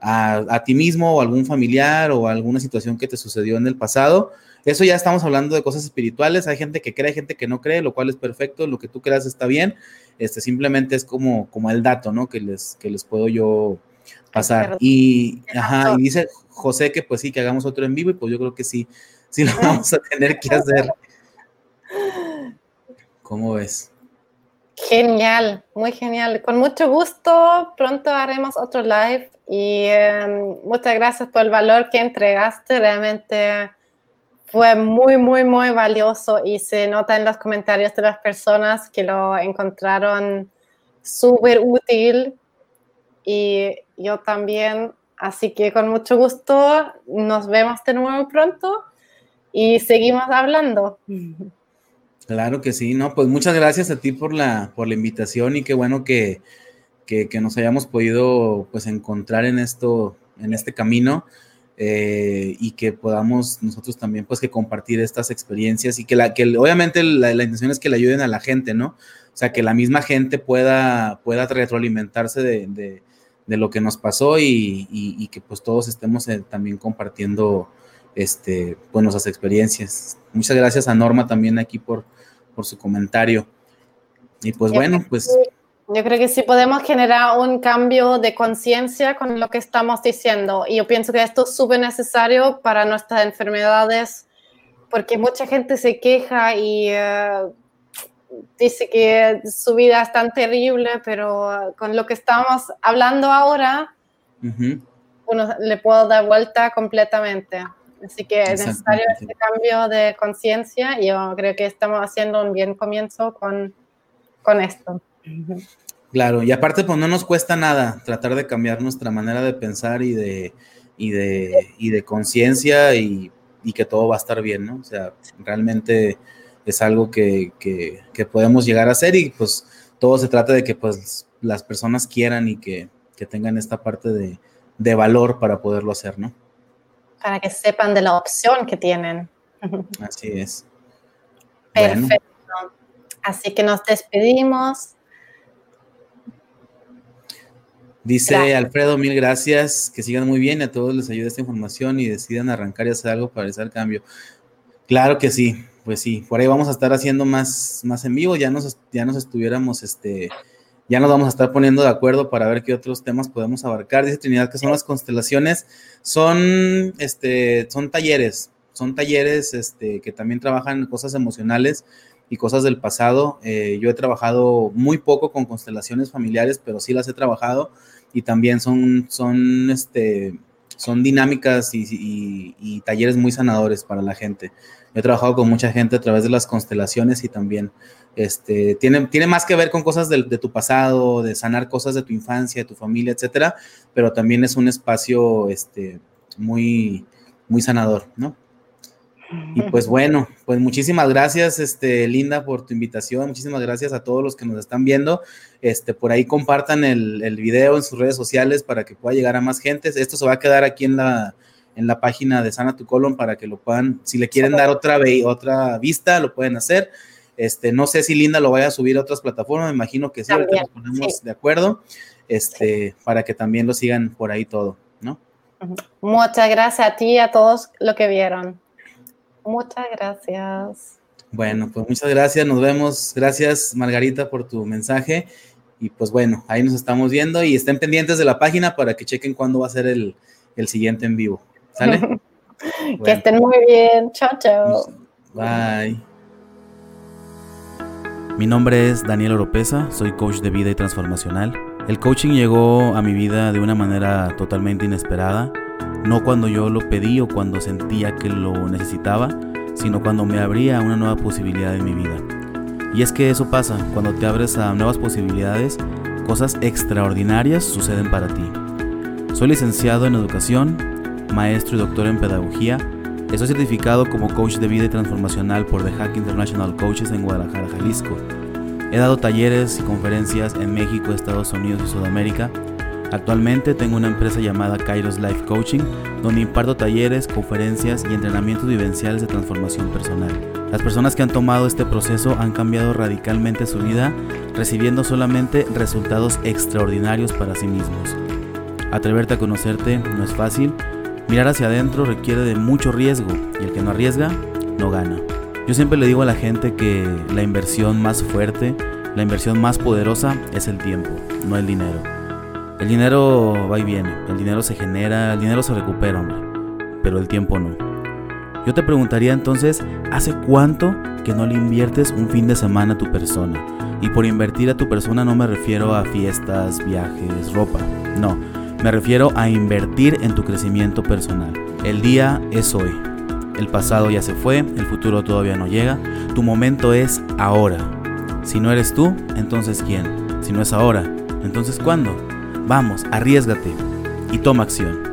A, a, ti mismo o algún familiar o alguna situación que te sucedió en el pasado. Eso ya estamos hablando de cosas espirituales. Hay gente que cree, hay gente que no cree, lo cual es perfecto. Lo que tú creas está bien. Este simplemente es como, como el dato, ¿no? Que les, que les puedo yo pasar. Y, ajá, y dice José que pues sí, que hagamos otro en vivo y pues yo creo que sí, sí lo vamos a tener que hacer. ¿Cómo ves? Genial, muy genial. Con mucho gusto, pronto haremos otro live y em, muchas gracias por el valor que entregaste. Realmente fue muy, muy, muy valioso y se nota en los comentarios de las personas que lo encontraron súper útil y yo también. Así que con mucho gusto nos vemos de nuevo pronto y seguimos hablando. Claro que sí, no, pues muchas gracias a ti por la, por la invitación y qué bueno que, que, nos hayamos podido pues encontrar en esto, en este camino. Eh, y que podamos nosotros también pues que compartir estas experiencias y que, la, que obviamente la, intención es que le ayuden a la gente, ¿no? O sea, que la misma gente pueda, pueda retroalimentarse de, lo que nos pasó y, que pues todos estemos eh, también compartiendo este, pues, nuestras experiencias. Muchas gracias a Norma también aquí por, por su comentario. Y pues bueno, pues... Yo creo que sí podemos generar un cambio de conciencia con lo que estamos diciendo. Y yo pienso que esto es súper necesario para nuestras enfermedades, porque mucha gente se queja y eh, dice que su vida es tan terrible, pero con lo que estamos hablando ahora, uno le puedo dar vuelta completamente. Así que es necesario este cambio de conciencia y yo creo que estamos haciendo un bien comienzo con, con esto. Claro, y aparte, pues no nos cuesta nada tratar de cambiar nuestra manera de pensar y de, y de, y de conciencia y, que todo va a estar bien, ¿no? O sea, realmente es algo que, podemos llegar a hacer y pues todo se trata de que pues las personas quieran y que, tengan esta parte de, valor para poderlo hacer, ¿no? Para que sepan de la opción que tienen. Así es. Perfecto. Así que nos despedimos. Dice Alfredo, mil gracias, que sigan muy bien, a todos les ayude esta información y decidan arrancar y hacer algo para realizar cambio. Claro que sí, pues sí, por ahí vamos a estar haciendo más, más en vivo, ya nos, ya nos estuviéramos, este, ya nos vamos a estar poniendo de acuerdo para ver qué otros temas podemos abarcar. Dice Trinidad que son las constelaciones, son, este, son talleres, son talleres, este, que también trabajan cosas emocionales y cosas del pasado. Eh, yo he trabajado muy poco con constelaciones familiares, pero sí las he trabajado y también son, son, este, son dinámicas y, talleres muy sanadores para la gente. He trabajado con mucha gente a través de las constelaciones y también este, tiene, tiene más que ver con cosas de, de, tu pasado, de sanar cosas de tu infancia, de tu familia, etcétera, pero también es un espacio este, muy, muy sanador, ¿no? Y pues bueno, pues muchísimas gracias, este, Linda, por tu invitación. Muchísimas gracias a todos los que nos están viendo. Este, por ahí compartan el, el video en sus redes sociales para que pueda llegar a más gente. Esto se va a quedar aquí en la, en la página de Sana Tu Colon para que lo puedan, si le quieren dar otra, otra vista, lo pueden hacer. Este, no sé si Linda lo vaya a subir a otras plataformas, me imagino que sí, ahorita nos ponemos de acuerdo, este, para que también lo sigan por ahí todo, ¿no? Muchas gracias a ti y a todos los que vieron. Muchas gracias. Bueno, pues muchas gracias, nos vemos. Gracias, Margarita, por tu mensaje. Y pues bueno, ahí nos estamos viendo y estén pendientes de la página para que chequen cuándo va a ser el, siguiente en vivo. ¿Sale? que estén muy bien. Chao, chao. Bye. Mi nombre es Daniel Oropesa, soy coach de vida y transformacional. El coaching llegó a mi vida de una manera totalmente inesperada no cuando yo lo pedí o cuando sentía que lo necesitaba, sino cuando me abría una nueva posibilidad en mi vida. Y es que eso pasa, cuando te abres a nuevas posibilidades, cosas extraordinarias suceden para ti. Soy licenciado en educación, maestro y doctor en pedagogía. Estoy certificado como coach de vida y transformacional por The Hack International Coaches en Guadalajara, Jalisco. He dado talleres y conferencias en México, Estados Unidos y Sudamérica Actualmente tengo una empresa llamada Kairos Life Coaching, donde imparto talleres, conferencias y entrenamientos vivenciales de transformación personal. Las personas que han tomado este proceso han cambiado radicalmente su vida, recibiendo solamente resultados extraordinarios para sí mismos. Atreverte a conocerte no es fácil, mirar hacia adentro requiere de mucho riesgo y el que no arriesga, no gana. Yo siempre le digo a la gente que la inversión más fuerte, la inversión más poderosa es el tiempo, no el dinero. El dinero va y viene, el dinero se genera, el dinero se recupera, hombre, pero el tiempo no. Yo te preguntaría entonces, ¿hace cuánto que no le inviertes un fin de semana a tu persona? Y por invertir a tu persona no me refiero a fiestas, viajes, ropa, no, me refiero a invertir en tu crecimiento personal. El día es hoy. El pasado ya se fue, el futuro todavía no llega. Tu momento es ahora. Si no eres tú, entonces ¿quién? Si no es ahora, entonces ¿cuándo? Vamos, arriesgate y toma acción.